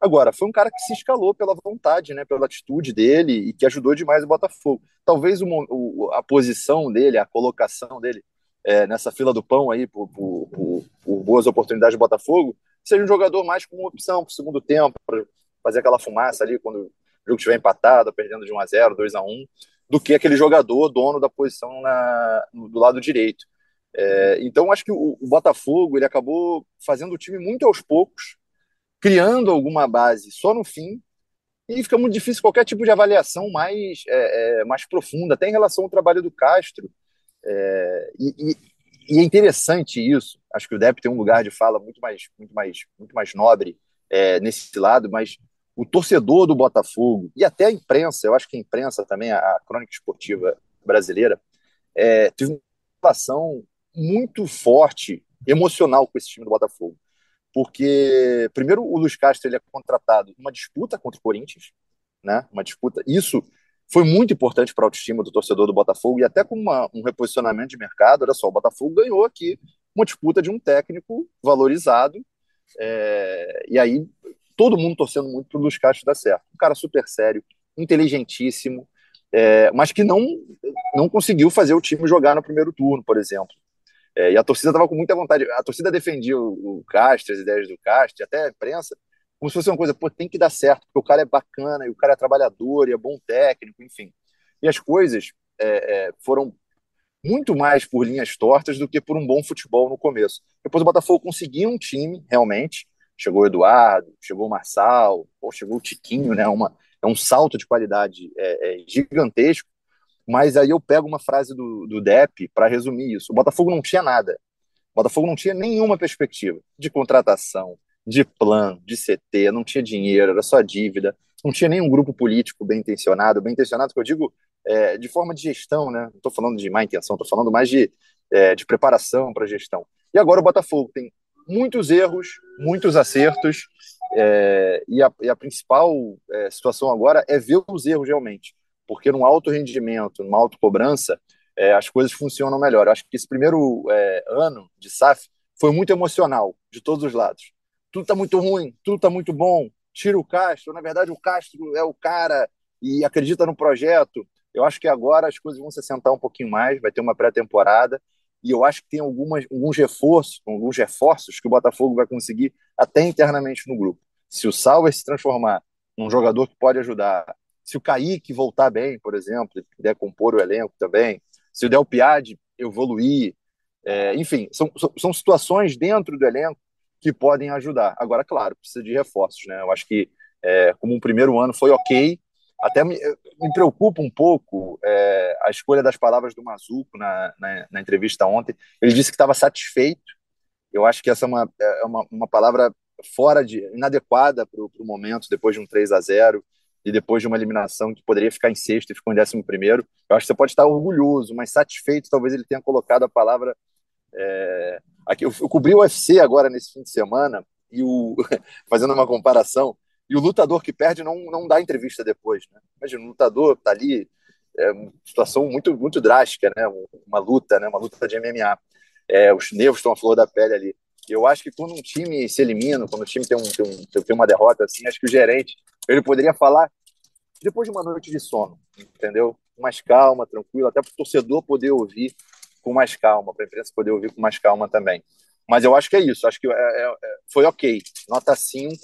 Agora, foi um cara que se escalou pela vontade, né, pela atitude dele e que ajudou demais o Botafogo. Talvez o, o, a posição dele, a colocação dele é, nessa fila do pão aí por, por, por, por, boas oportunidades do Botafogo seja um jogador mais como opção para o segundo tempo, para fazer aquela fumaça ali quando o jogo estiver empatado, perdendo de 1 a 0 2 a 1 do que aquele jogador dono da posição na, do lado direito. É, então, acho que o, o, Botafogo ele acabou fazendo o time muito aos poucos, criando alguma base só no fim, e fica muito difícil qualquer tipo de avaliação mais, é, é, mais profunda, até em relação ao trabalho do Castro, É, e, e, e, é interessante isso. Acho que o Depp tem um lugar de fala muito mais, muito mais, muito mais nobre é, nesse lado, mas o torcedor do Botafogo e até a imprensa, eu acho que a imprensa também, a, crônica esportiva brasileira, é, teve uma relação muito forte, emocional com esse time do Botafogo. Porque, primeiro, o Luiz Castro ele é contratado numa disputa contra o Corinthians, né? Uma disputa. Isso foi muito importante para a autoestima do torcedor do Botafogo e até com uma, um reposicionamento de mercado. Olha só, o Botafogo ganhou aqui uma disputa de um técnico valorizado. É, e aí todo mundo torcendo muito para o Luiz Castro dar certo. Um cara super sério, inteligentíssimo, é, mas que não, não conseguiu fazer o time jogar no primeiro turno, por exemplo. É, e a torcida estava com muita vontade. A torcida defendia o, o Castro, as ideias do Castro, até a imprensa, como se fosse uma coisa, pô, tem que dar certo, porque o cara é bacana, e o cara é trabalhador, e é bom técnico, enfim. E as coisas é, é, foram muito mais por linhas tortas do que por um bom futebol no começo. Depois o Botafogo conseguiu um time, realmente. Chegou o Eduardo, chegou o Marçal, pô, chegou o Tiquinho, né? Uma, é um salto de qualidade é, é gigantesco. Mas aí eu pego uma frase do, do Depp para resumir isso. O Botafogo não tinha nada. O Botafogo não tinha nenhuma perspectiva de contratação, de plano, de CT, não tinha dinheiro, era só dívida, não tinha nenhum grupo político bem intencionado, bem intencionado que eu digo é, de forma de gestão, né? Não estou falando de má intenção, estou falando mais de, é, de preparação para gestão. E agora o Botafogo tem muitos erros, muitos acertos, é, e, a, e, a, principal é, situação agora é ver os erros realmente porque no alto rendimento, numa auto cobrança, é, as coisas funcionam melhor. Eu acho que esse primeiro é, ano de SAF foi muito emocional, de todos os lados. Tudo está muito ruim, tudo está muito bom, tira o Castro. Na verdade, o Castro é o cara e acredita no projeto. Eu acho que agora as coisas vão se assentar um pouquinho mais, vai ter uma pré-temporada, e eu acho que tem algumas, alguns reforços, alguns reforços que o Botafogo vai conseguir até internamente no grupo. Se o Salver se transformar num jogador que pode ajudar se o Kaique voltar bem, por exemplo, e puder compor o elenco também, se o Del Piade evoluir, é, enfim, são, são situações dentro do elenco que podem ajudar. Agora, claro, precisa de reforços, né? Eu acho que é, como um primeiro ano foi ok, até me, me preocupa um pouco é, a escolha das palavras do Mazuco na, na, na entrevista ontem. Ele disse que estava satisfeito. Eu acho que essa é uma, é uma, uma palavra fora de inadequada para o momento, depois de um 3 a 0 e depois de uma eliminação que poderia ficar em sexto e ficou em décimo primeiro, eu acho que você pode estar orgulhoso, mas satisfeito, talvez ele tenha colocado a palavra. É... Aqui, eu, eu cobri o UFC agora nesse fim de semana, e o fazendo uma comparação, e o lutador que perde não, não dá entrevista depois. Né? Imagina, um lutador tá ali, é uma situação muito, muito drástica, né? uma luta, né? uma luta de MMA. É, os nervos estão à flor da pele ali. Eu acho que quando um time se elimina, quando o time tem, um, tem, um, tem uma derrota assim, acho que o gerente ele poderia falar depois de uma noite de sono, entendeu? Com mais calma, tranquilo, até para o torcedor poder ouvir com mais calma, para a imprensa poder ouvir com mais calma também. Mas eu acho que é isso, acho que é, é, é foi ok. Nota 5,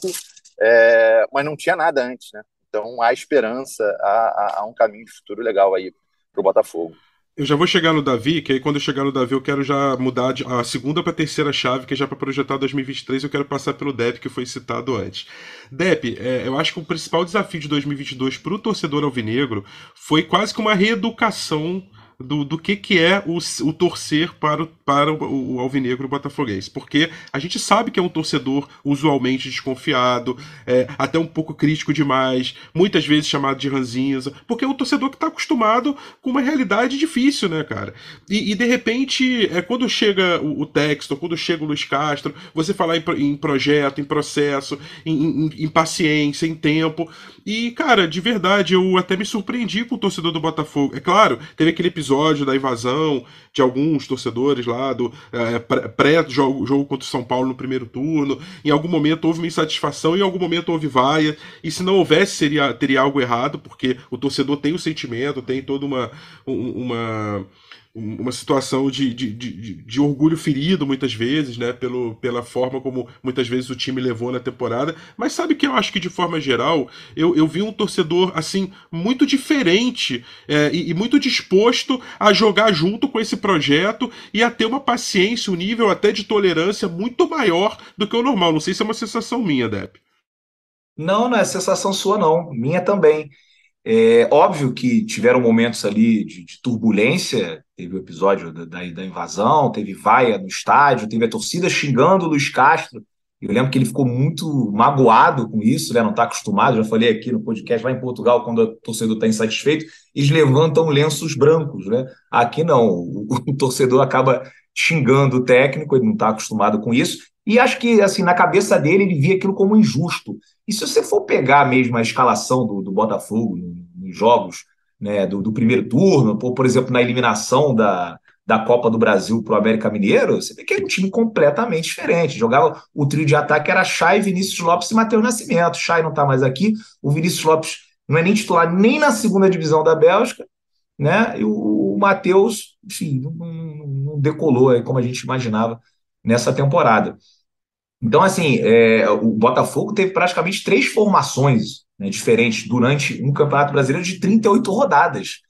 é, mas não tinha nada antes, né? Então há esperança, há, há, há um caminho de futuro legal aí para o Botafogo. Eu já vou chegar no Davi, que aí quando eu chegar no Davi eu quero já mudar de, a segunda para a terceira chave, que é já para projetar 2023 eu quero passar pelo Dep, que foi citado antes. Dep, é, eu acho que o principal desafio de 2022 para o torcedor alvinegro foi quase que uma reeducação do, do que, que é o, o torcer para, o, para o, o alvinegro botafoguense. Porque a gente sabe que é um torcedor usualmente desconfiado, é, até um pouco crítico demais, muitas vezes chamado de ranzinza, porque é um torcedor que está acostumado com uma realidade difícil, né, cara? E, e de repente, é, quando chega o, o texto, quando chega o Luiz Castro, você falar em, em projeto, em processo, em, em, em paciência, em tempo. E, cara, de verdade, eu até me surpreendi com o torcedor do Botafogo. É claro, teve aquele episódio episódio da invasão de alguns torcedores lá do é, pré-jogo jogo contra o São Paulo no primeiro turno. Em algum momento houve uma insatisfação, em algum momento houve vaia. E se não houvesse, seria, teria algo errado, porque o torcedor tem o sentimento, tem toda uma. uma uma situação de, de, de, de, orgulho ferido muitas vezes, né? Pelo, pela forma como muitas vezes o time levou na temporada. Mas sabe que eu acho que de forma geral eu, eu vi um torcedor assim muito diferente é, e, e, muito disposto a jogar junto com esse projeto e a ter uma paciência, um nível até de tolerância muito maior do que o normal. Não sei se é uma sensação minha, Depp. Não, não é sensação sua, não. Minha também. É óbvio que tiveram momentos ali de, de turbulência, teve o episódio da, da, da, invasão, teve vaia no estádio, teve a torcida xingando o Luiz Castro. Eu lembro que ele ficou muito magoado com isso, né? não está acostumado. Já falei aqui no podcast, lá em Portugal, quando o torcedor está insatisfeito, eles levantam lenços brancos. Né? Aqui não, o, o torcedor acaba xingando o técnico, ele não está acostumado com isso. E acho que, assim, na cabeça dele, ele via aquilo como injusto. E se você for pegar mesmo a escalação do, do Botafogo nos jogos né, do, do, primeiro turno, por, por exemplo, na eliminação da, da Copa do Brasil para o América Mineiro, você vê que é um time completamente diferente. Jogava o trio de ataque era Chay, Vinícius Lopes e Matheus Nascimento. Chay não está mais aqui, o Vinícius Lopes não é nem titular nem na segunda divisão da Bélgica, né? E o, o Matheus, enfim, não, não, não decolou aí como a gente imaginava nessa temporada. Então, assim, é, o Botafogo teve praticamente três formações né, diferentes durante um Campeonato Brasileiro de 38 rodadas.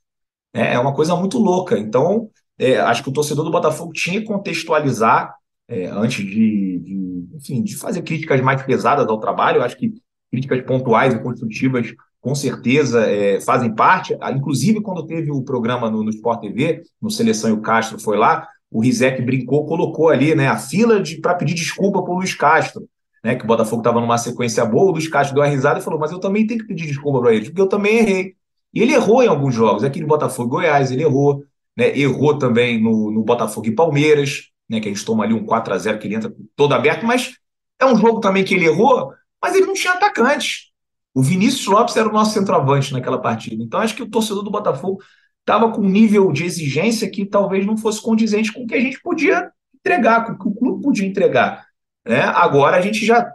É, é uma coisa muito louca. Então, é, acho que o torcedor do Botafogo tinha que contextualizar é, antes de, de, enfim, de fazer críticas mais pesadas ao trabalho. acho que críticas pontuais e construtivas, com certeza, é, fazem parte. Ah, inclusive, quando teve o programa no, no Sport TV, no Seleção e o Castro foi lá, o Rizek brincou, colocou ali né, a fila para pedir desculpa para o Luiz Castro, né, que o Botafogo estava numa sequência boa, o Luiz Castro deu uma risada e falou, mas eu também tenho que pedir desculpa para ele, porque eu também errei. E ele errou em alguns jogos, aqui no Botafogo Goiás ele errou, né, errou também no, no Botafogo e Palmeiras, né, que a gente toma ali um 4 a 0 que ele entra todo aberto, mas é um jogo também que ele errou, mas ele não tinha atacante. O Vinícius Lopes era o nosso centroavante naquela partida. Então acho que o torcedor do Botafogo estava com um nível de exigência que talvez não fosse condizente com o que a gente podia entregar, com o que o clube podia entregar. Né? Agora a gente já,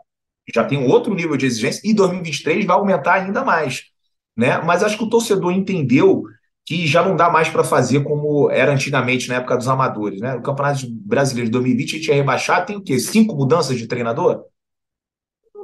já tem um outro nível de exigência e 2023 vai aumentar ainda mais. Né? Mas acho que o torcedor entendeu que já não dá mais para fazer como era antigamente na época dos amadores. Né? O Campeonato Brasileiro de 2020 a gente ia rebaixar, tem o quê? Cinco mudanças de treinador?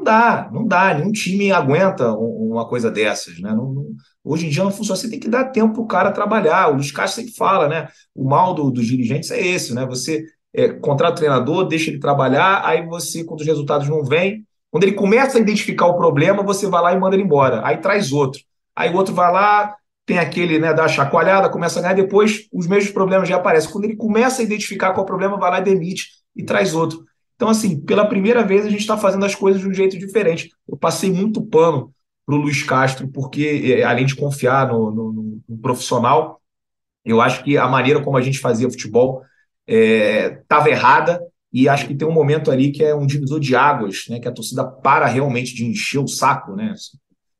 Dá, não dá. Nenhum time aguenta uma coisa dessas. Né? Não, não, Hoje em dia não funciona, você tem que dar tempo para o cara trabalhar. O Luiz Castro sempre fala, né? O mal do, dos dirigentes é esse, né? Você é, contrata o treinador, deixa ele trabalhar, aí você, quando os resultados não vêm, quando ele começa a identificar o problema, você vai lá e manda ele embora. Aí traz outro. Aí o outro vai lá, tem aquele, né, dá chacoalhada, começa a ganhar, depois os mesmos problemas já aparecem. Quando ele começa a identificar qual é o problema, vai lá e demite e traz outro. Então, assim, pela primeira vez a gente está fazendo as coisas de um jeito diferente. Eu passei muito pano para o Luiz Castro, porque é, além de confiar no, no, no, profissional, eu acho que a maneira como a gente fazia futebol estava é, errada e acho que tem um momento ali que é um divisor de águas, né, que a torcida para realmente de encher o saco, né,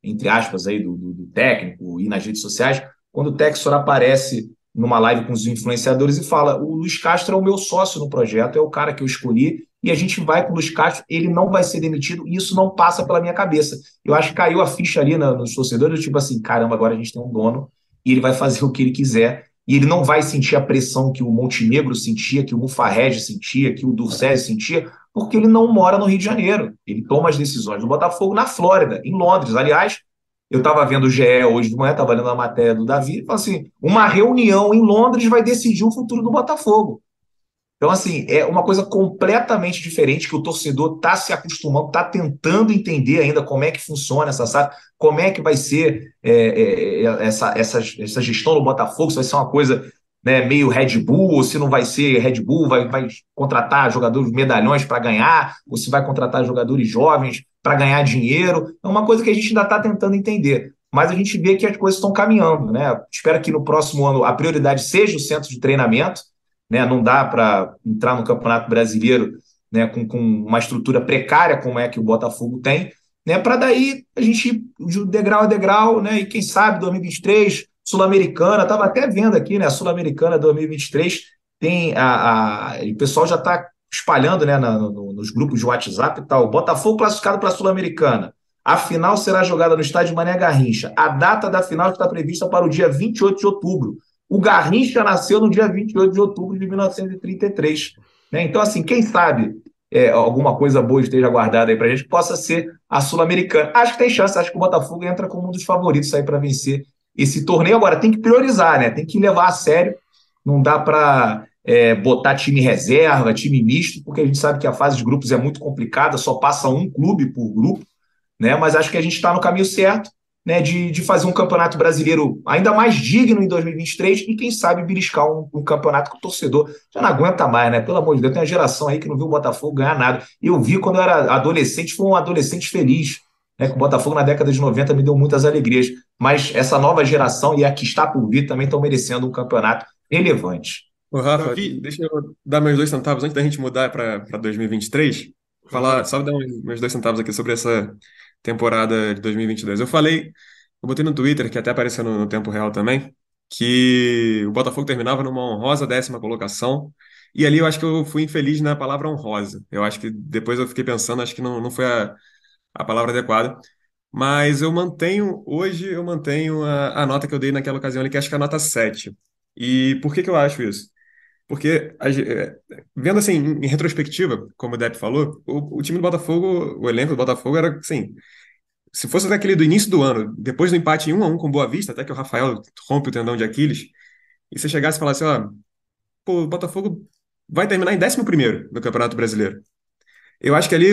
entre aspas, aí, do, do, do técnico e nas redes sociais, quando o Texor aparece numa live com os influenciadores e fala: o Luiz Castro é o meu sócio no projeto, é o cara que eu escolhi e a gente vai com o Luiz Castro, ele não vai ser demitido, e isso não passa pela minha cabeça. Eu acho que caiu a ficha ali na, nos torcedores, tipo assim, caramba, agora a gente tem um dono, e ele vai fazer o que ele quiser, e ele não vai sentir a pressão que o Montenegro sentia, que o Mufarrege sentia, que o Dursese sentia, porque ele não mora no Rio de Janeiro. Ele toma as decisões do Botafogo na Flórida, em Londres. Aliás, eu estava vendo o GE hoje de manhã, estava lendo a matéria do Davi, e assim, uma reunião em Londres vai decidir o futuro do Botafogo. Então, assim, é uma coisa completamente diferente que o torcedor está se acostumando, está tentando entender ainda como é que funciona essa SAF, como é que vai ser é, é, é, essa, essa, essa gestão do Botafogo, se vai ser uma coisa né, meio Red Bull, ou se não vai ser Red Bull, vai, vai contratar jogadores medalhões para ganhar, ou se vai contratar jogadores jovens para ganhar dinheiro. É uma coisa que a gente ainda está tentando entender. Mas a gente vê que as coisas estão caminhando. Né? Espero que no próximo ano a prioridade seja o centro de treinamento né? Não dá para entrar no Campeonato Brasileiro né, com, com uma estrutura precária como é que o Botafogo tem, né? Para daí a gente de degrau a degrau, né? E quem sabe 2023 Sul-Americana, estava até vendo aqui, né? Sul-Americana 2023 tem a, a, o pessoal já está espalhando, né? Na, no, nos grupos de WhatsApp e tal. Botafogo classificado para a Sul-Americana. A final será jogada no estádio Mané Garrincha. A data da final está prevista para o dia 28 de outubro. O Garrincha nasceu no dia 28 de outubro de 1933. Né? Então, assim, quem sabe é, alguma coisa boa esteja guardada aí para a gente, que possa ser a Sul-Americana. Acho que tem chance, acho que o Botafogo entra como um dos favoritos aí para vencer esse torneio. Agora, tem que priorizar, né? Tem que levar a sério. Não dá para é, botar time reserva, time misto, porque a gente sabe que a fase de grupos é muito complicada, só passa um clube por grupo, né? Mas acho que a gente está no caminho certo né, de, de fazer um campeonato brasileiro ainda mais digno em 2023 e, quem sabe, beliscar um, um, campeonato que o torcedor já não aguenta mais, né? Pelo amor de Deus, tem uma geração aí que não viu o Botafogo ganhar nada. Eu vi quando eu era adolescente, fui um adolescente feliz, né? Que o Botafogo na década de 90 me deu muitas alegrias. Mas essa nova geração e a que está por vir também estão merecendo um campeonato relevante. Ô, Rafa, Davi... deixa eu dar meus dois centavos antes da gente mudar para 2023. Falar, só dar meus dois centavos aqui sobre essa temporada de 2022. Eu falei, eu botei no Twitter, que até apareceu no, no tempo real também, que o Botafogo terminava numa honrosa décima colocação. E ali eu acho que eu fui infeliz na palavra honrosa. Eu acho que depois eu fiquei pensando, acho que não, não foi a, a palavra adequada. Mas eu mantenho, hoje eu mantenho a, a nota que eu dei naquela ocasião ali, que acho que é a nota 7. E por que que eu acho isso? Porque, é, vendo assim, em retrospectiva, como o Depp falou, o, o, time do Botafogo, o elenco do Botafogo era, assim, se fosse aquele do início do ano, depois do empate em 1 a 1 com Boa Vista, até que o Rafael rompe o tendão de Aquiles, e você chegasse e falasse, ó, pô, o Botafogo vai terminar em 11 no Campeonato Brasileiro. Eu acho que ali,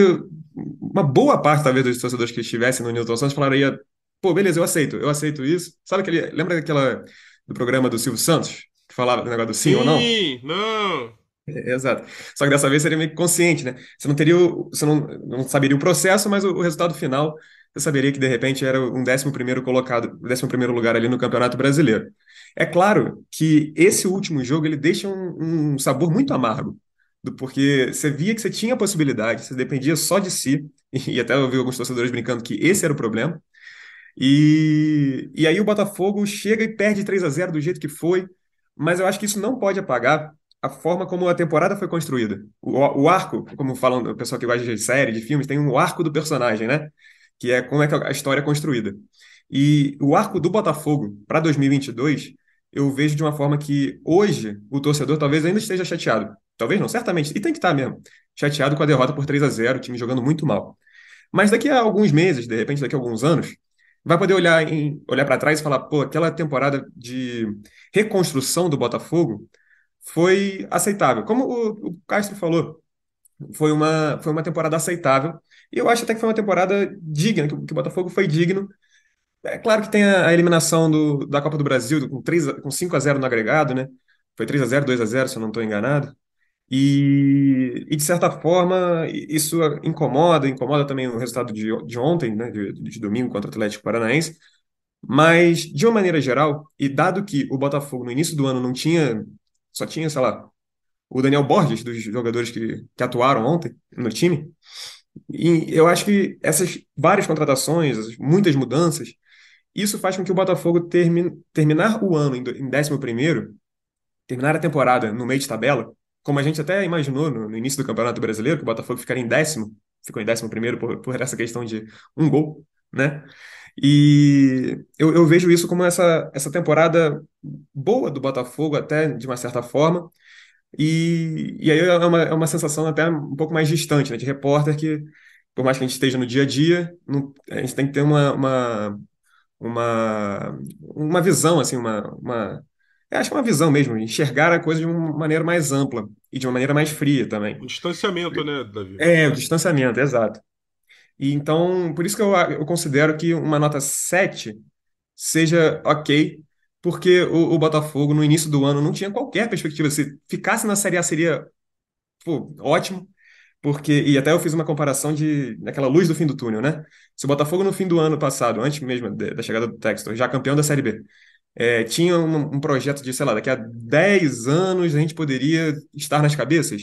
uma boa parte, talvez, dos torcedores que estivessem no Newton Santos falaria, pô, beleza, eu aceito, eu aceito isso. Sabe aquele, lembra daquela, do programa do Silvio Santos? Que falava do negócio do sim, sim ou não. Sim, não. É, exato. Só que dessa vez seria meio consciente, né? Você não teria, o, você não, não saberia o processo, mas o, o, resultado final, você saberia que de repente era um décimo primeiro colocado, décimo primeiro lugar ali no Campeonato Brasileiro. É claro que esse último jogo ele deixa um, um sabor muito amargo, porque você via que você tinha a possibilidade, você dependia só de si, e até eu vi alguns torcedores brincando que esse era o problema. E, e aí o Botafogo chega e perde 3 a 0 do jeito que foi mas eu acho que isso não pode apagar a forma como a temporada foi construída. O, o arco, como falam o pessoal que gosta de série, de filmes, tem um arco do personagem, né? Que é como é que a história é construída. E o arco do Botafogo para 2022, eu vejo de uma forma que hoje o torcedor talvez ainda esteja chateado. Talvez não, certamente. E tem que estar mesmo. Chateado com a derrota por 3 a 0 o time jogando muito mal. Mas daqui a alguns meses, de repente daqui a alguns anos, vai poder olhar, olhar para trás e falar, pô, aquela temporada de reconstrução do Botafogo foi aceitável. Como o, o Castro falou, foi uma, foi uma temporada aceitável. E eu acho até que foi uma temporada digna, que, que o Botafogo foi digno. É claro que tem a, a eliminação do, da Copa do Brasil com, 3, com 5 a 0 no agregado, né? Foi 3 a 0 2 a 0 se eu não estou enganado. E, e, de certa forma, isso incomoda, incomoda também o resultado de, de ontem, né, de, de domingo contra o Atlético Paranaense. Mas, de uma maneira geral, e dado que o Botafogo no início do ano não tinha, só tinha, sei lá, o Daniel Borges, dos jogadores que, que atuaram ontem no time, e eu acho que essas várias contratações, muitas mudanças, isso faz com que o Botafogo termine, terminar o ano em, em 11 terminar a temporada no meio de tabela, como a gente até imaginou no, no, início do Campeonato Brasileiro, que o Botafogo ficaria em décimo, ficou em décimo primeiro por, por essa questão de um gol, né? E eu, eu, vejo isso como essa, essa temporada boa do Botafogo, até de uma certa forma. E, e aí é uma, é uma sensação até um pouco mais distante, né, de repórter, que por mais que a gente esteja no dia a dia, não, a gente tem que ter uma, uma, uma, uma visão, assim, uma, uma eu acho que é uma visão mesmo, enxergar a coisa de uma maneira mais ampla e de uma maneira mais fria também. O distanciamento, né, Davi? É, o distanciamento, exato. E então, por isso que eu, eu considero que uma nota 7 seja ok, porque o, o, Botafogo no início do ano não tinha qualquer perspectiva. Se ficasse na Série A seria pô, ótimo, porque e até eu fiz uma comparação de daquela luz do fim do túnel, né? Se o Botafogo no fim do ano passado, antes mesmo da chegada do Textor, já campeão da Série B, é, tinha um, um, projeto de, sei lá, daqui a 10 anos a gente poderia estar nas cabeças.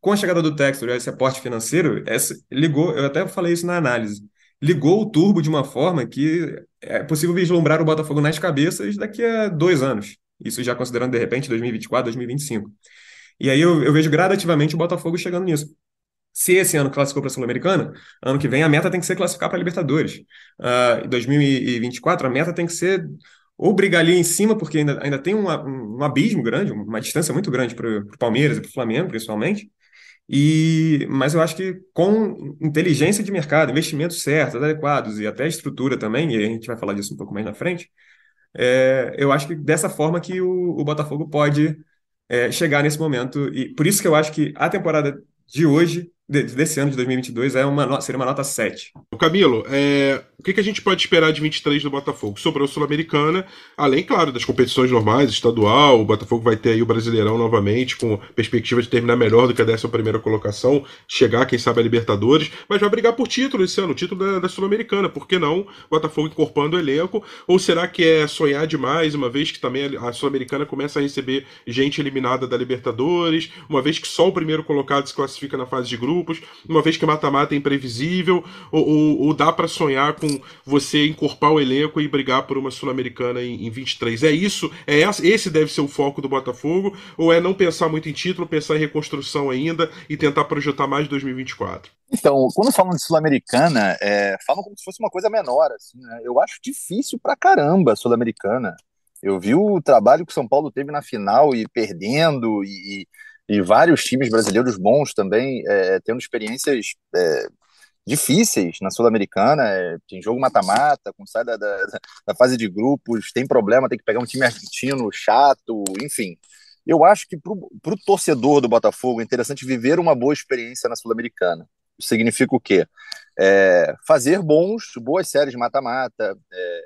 Com a chegada do Textor e esse aporte financeiro, essa, ligou, eu até falei isso na análise, ligou o turbo de uma forma que é possível vislumbrar o Botafogo nas cabeças daqui a dois anos. Isso já considerando, de repente, 2024, 2025. E aí eu, eu vejo gradativamente o Botafogo chegando nisso. Se esse ano classificou para a Sul-Americana, ano que vem a meta tem que ser classificar para a Libertadores. Uh, em 2024, a meta tem que ser ou brigar ali em cima, porque ainda, ainda tem um, um abismo grande, uma distância muito grande para o Palmeiras e para o Flamengo, principalmente. E, mas eu acho que com inteligência de mercado, investimentos certos, adequados e até estrutura também, e a gente vai falar disso um pouco mais na frente, é, eu acho que dessa forma que o, o Botafogo pode é, chegar nesse momento. E por isso que eu acho que a temporada de hoje, desse ano de 2022, é uma, seria uma nota 7. Camilo, é, O que, que a gente pode esperar de 23 do Botafogo? Sobrou Sul-Americana, além, claro, das competições normais, estadual, o Botafogo vai ter aí o Brasileirão novamente, com perspectiva de terminar melhor do que a 11 primeira colocação, chegar, quem sabe, a Libertadores, mas vai brigar por título esse ano, o título da, da Sul-Americana, por que não? Botafogo incorporando o elenco, ou será que é sonhar demais, uma vez que também a Sul-Americana começa a receber gente eliminada da Libertadores, uma vez que só o primeiro colocado se classifica na fase de grupos, uma vez que mata-mata é imprevisível, ou, ou, ou dá para sonhar com você incorporar o elenco e brigar por uma Sul-Americana em, em 23. É isso? É esse deve ser o foco do Botafogo? Ou é não pensar muito em título, pensar em reconstrução ainda e tentar projetar mais 2024? Então, quando falam de Sul-Americana, é, falam como se fosse uma coisa menor. Assim, né? Eu acho difícil pra caramba a Sul-Americana. Eu vi o trabalho que o São Paulo teve na final e perdendo, e, e vários times brasileiros bons também é, tendo experiências é, difíceis na Sul-Americana. É, tem jogo mata-mata, sai da, da, da, fase de grupos, tem problema, tem que pegar um time argentino chato, enfim. Eu acho que para o torcedor do Botafogo é interessante viver uma boa experiência na Sul-Americana. Significa o quê? É, fazer bons, boas séries mata-mata, é,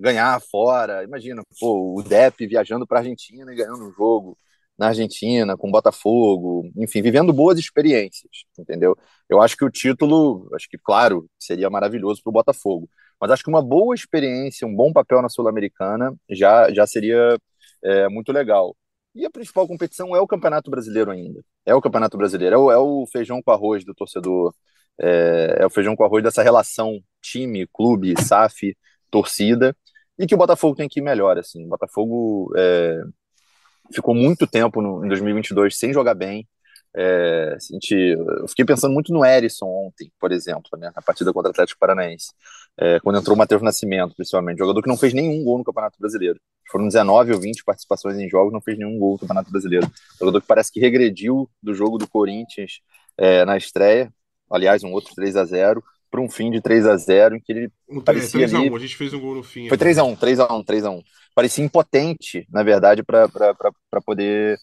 ganhar fora. Imagina, pô, o Depp viajando para a Argentina e ganhando um jogo na Argentina, com Botafogo, enfim, vivendo boas experiências, entendeu? Eu acho que o título, acho que, claro, seria maravilhoso para o Botafogo, mas acho que uma boa experiência, um bom papel na Sul-Americana já, já seria é, muito legal. E a principal competição é o Campeonato Brasileiro ainda. É o Campeonato Brasileiro, é o, é o feijão com arroz do torcedor, é, é o feijão com arroz dessa relação time, clube, SAF, torcida, e que o Botafogo tem que ir melhor, assim. O Botafogo é, ficou muito tempo no, em 2022 sem jogar bem. É, gente, eu fiquei pensando muito no Erisson ontem, por exemplo, né, na partida contra o Atlético Paranaense, é, quando entrou o Matheus Nascimento, principalmente, jogador que não fez nenhum gol no Campeonato Brasileiro. Foram 19 ou 20 participações em jogos, não fez nenhum gol no Campeonato Brasileiro. Jogador que parece que regrediu do jogo do Corinthians é, na estreia, aliás, um outro 3 a 0 para um fim de 3 a 0 em que ele um, parecia 3 ali... a 1, a gente fez um gol no fim. Foi 3 a 1, 3 a 1, 3 a 1. Parecia impotente, na verdade, para poder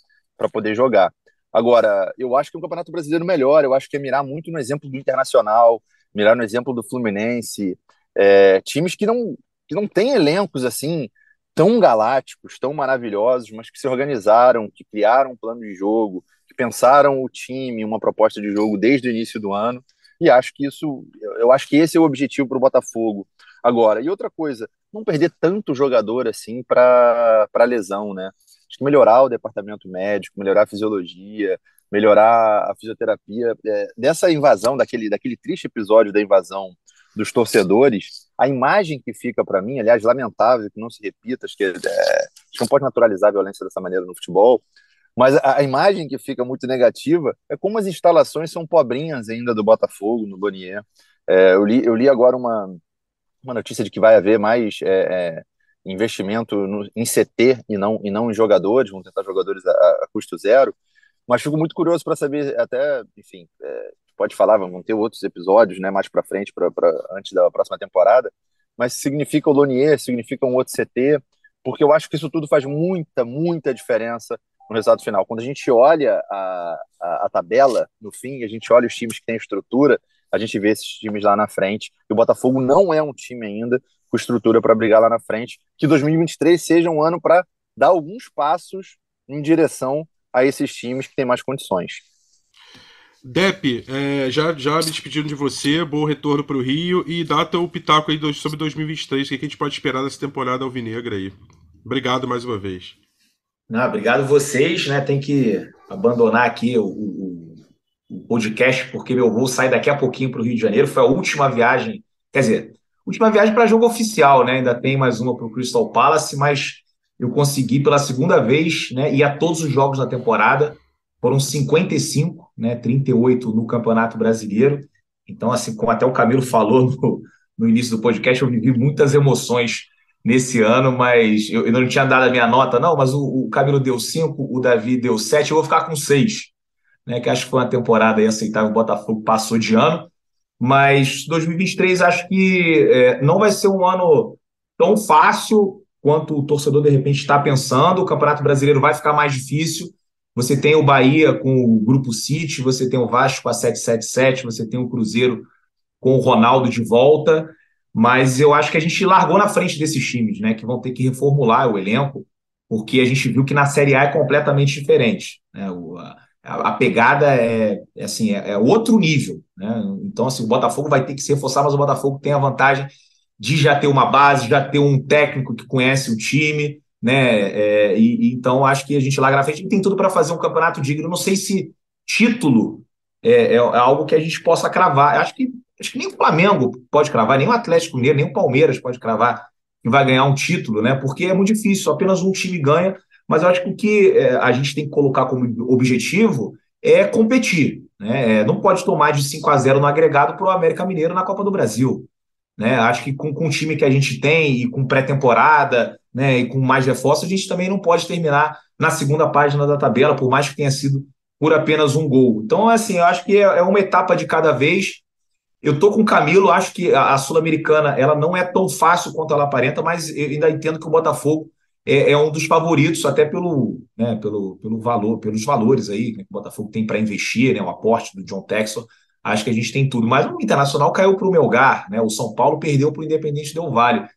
poder jogar. Agora, eu acho que é um Campeonato Brasileiro melhor, eu acho que é mirar muito no exemplo do Internacional, mirar no exemplo do Fluminense, é, times que não que não têm elencos assim tão galácticos, tão maravilhosos, mas que se organizaram, que criaram um plano de jogo, que pensaram o time, uma proposta de jogo desde o início do ano e acho que isso, eu acho que esse é o objetivo para o Botafogo agora. E outra coisa, não perder tanto jogador assim para lesão, né? Acho que melhorar o departamento médico, melhorar a fisiologia, melhorar a fisioterapia. É, dessa invasão, daquele, daquele triste episódio da invasão dos torcedores, a imagem que fica para mim, aliás, lamentável que não se repita, acho que, é, acho que não pode naturalizar a violência dessa maneira no futebol, mas a, a, imagem que fica muito negativa é como as instalações são pobrinhas ainda do Botafogo, no Bonier. É, eu, li, eu li agora uma, uma notícia de que vai haver mais é, é, investimento no, em CT e não, e não em jogadores, vão tentar jogadores a, a custo zero. Mas fico muito curioso para saber, até, enfim, é, pode falar, vamos ter outros episódios né, mais para frente, pra, pra, antes da próxima temporada. Mas significa o Lonier, significa um outro CT, porque eu acho que isso tudo faz muita, muita diferença no resultado final. Quando a gente olha a, a, a, tabela no fim, a gente olha os times que têm estrutura, a gente vê esses times lá na frente. E o Botafogo não é um time ainda com estrutura para brigar lá na frente. Que 2023 seja um ano para dar alguns passos em direção a esses times que têm mais condições. Dep, é, já, já me despedindo de você, bom retorno para o Rio e data o pitaco aí sobre 2023, o que a gente pode esperar dessa temporada alvinegra aí. Obrigado mais uma vez. Não, obrigado vocês, né? Tem que abandonar aqui o, o, o podcast, porque meu voo sai daqui a pouquinho para o Rio de Janeiro. Foi a última viagem, quer dizer, última viagem para jogo oficial, né? Ainda tem mais uma para o Crystal Palace, mas eu consegui pela segunda vez, né? Ir a todos os jogos da temporada. Foram 55, né? 38 no Campeonato Brasileiro. Então, assim, como até o Camilo falou no, no início do podcast, eu vivi muitas emoções nesse ano, mas eu, eu, não tinha dado a minha nota, não, mas o, o Camilo deu 5, o Davi deu 7, eu vou ficar com 6, né? Que acho que foi uma temporada aceitável, o Botafogo passou de ano. Mas 2023 acho que é, não vai ser um ano tão fácil quanto o torcedor de repente está pensando. O Campeonato Brasileiro vai ficar mais difícil. Você tem o Bahia com o Grupo City, você tem o Vasco com a 777, você tem o Cruzeiro com o Ronaldo de volta. mas eu acho que a gente largou na frente desses times, né, que vão ter que reformular o elenco, porque a gente viu que na Série A é completamente diferente. Né? O, a, a, pegada é, é assim, é, é, outro nível. Né? Então, assim, o Botafogo vai ter que se reforçar, mas o Botafogo tem a vantagem de já ter uma base, já ter um técnico que conhece o time, né? É, e, e, então acho que a gente lá na frente tem tudo para fazer um campeonato digno. Não sei se título é, é, é, algo que a gente possa cravar. Acho que, acho que nem o Flamengo pode cravar, nem o Atlético Mineiro, nem o Palmeiras pode cravar que vai ganhar um título, né? Porque é muito difícil, apenas um time ganha. Mas eu acho que o que é, a gente tem que colocar como objetivo é competir. Né? É, não pode tomar de 5 a 0 no agregado para o América Mineiro na Copa do Brasil. Né? Acho que com, com o time que a gente tem e com pré-temporada né, e com mais reforços, a gente também não pode terminar na segunda página da tabela, por mais que tenha sido por apenas um gol. Então, assim, eu acho que é, é uma etapa de cada vez. Eu tô com o Camilo, acho que a, a Sul-Americana ela não é tão fácil quanto ela aparenta, mas eu ainda entendo que o Botafogo é, é um dos favoritos, até pelo, né, pelo, pelo valor, pelos valores aí que o Botafogo tem para investir, né, o aporte do John Texel acho que a gente tem tudo. Mas o Internacional caiu para o Melgar, né? O São Paulo perdeu para o Independente Del Vale.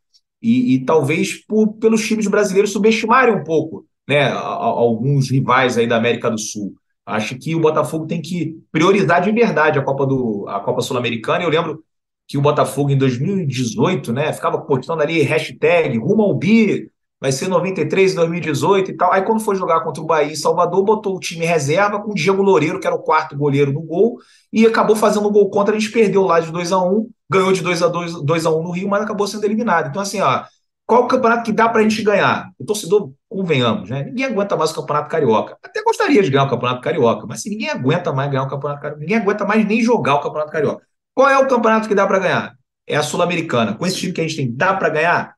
E, e talvez por, pelos times brasileiros subestimarem um pouco né, a, a, alguns rivais aí da América do Sul. Acho que o Botafogo tem que priorizar de verdade a Copa, do, a Copa Sul-Americana. Eu lembro que o Botafogo em 2018, né, ficava postando ali hashtag rumo ao bi, vai ser 93 em 2018 e tal. Aí quando foi jogar contra o Bahia Salvador, botou o time reserva com o Diego Loureiro, que era o quarto goleiro no gol, e acabou fazendo o gol contra, a gente perdeu lá de 2 a 1 ganhou de 2 a 2 2 a 1 no Rio, mas acabou sendo eliminado. Então, assim, ó, qual o campeonato que dá pra gente ganhar? O torcedor, convenhamos, né? Ninguém aguenta mais o Campeonato Carioca. Até gostaria de ganhar o Campeonato Carioca, mas se ninguém aguenta mais ganhar o Campeonato Carioca, ninguém aguenta mais nem jogar o Campeonato Carioca. Qual é o campeonato que dá para ganhar? É a Sul-Americana. Com esse time que a gente tem, dá para ganhar?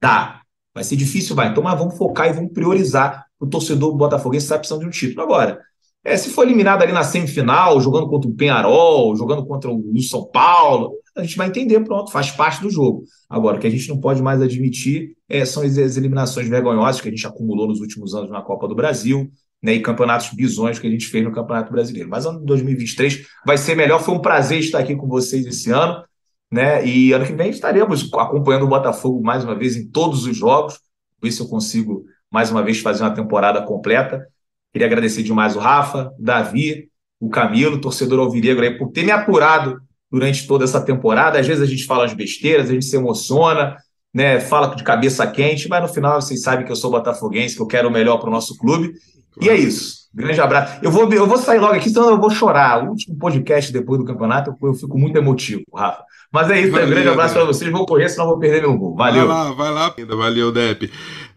Dá. Vai ser difícil, vai. Então, mas vamos focar e vamos priorizar o torcedor botafoguense está precisando de um título. Agora, é, se for eliminado ali na semifinal, jogando contra o Penharol, jogando contra o São Paulo, a gente vai entender, pronto, faz parte do jogo. Agora, o que a gente não pode mais admitir é, são as, as eliminações vergonhosas que a gente acumulou nos últimos anos na Copa do Brasil, né, e campeonatos bizões que a gente fez no Campeonato Brasileiro. Mas ano de 2023 vai ser melhor. Foi um prazer estar aqui com vocês esse ano né? E ano que vem estaremos acompanhando o Botafogo mais uma vez em todos os jogos, ver se eu consigo mais uma vez fazer uma temporada completa. Queria agradecer demais o Rafa, o Davi, o Camilo, torcedor alvinegro aí, por ter me apurado durante toda essa temporada. Às vezes a gente fala as besteiras, a gente se emociona, né? Fala de cabeça quente, mas no final vocês sabem que eu sou botafoguense, que eu quero o melhor para o nosso clube. E é isso. Grande abraço. Eu vou, eu vou sair logo aqui, senão eu vou chorar. O último podcast depois do campeonato, eu, eu fico muito emotivo, Rafa. Mas é isso, valeu, um grande abraço para vocês. Vou correr, senão vou perder meu gol. Valeu. Vai lá, vai lá. Valeu, Depe.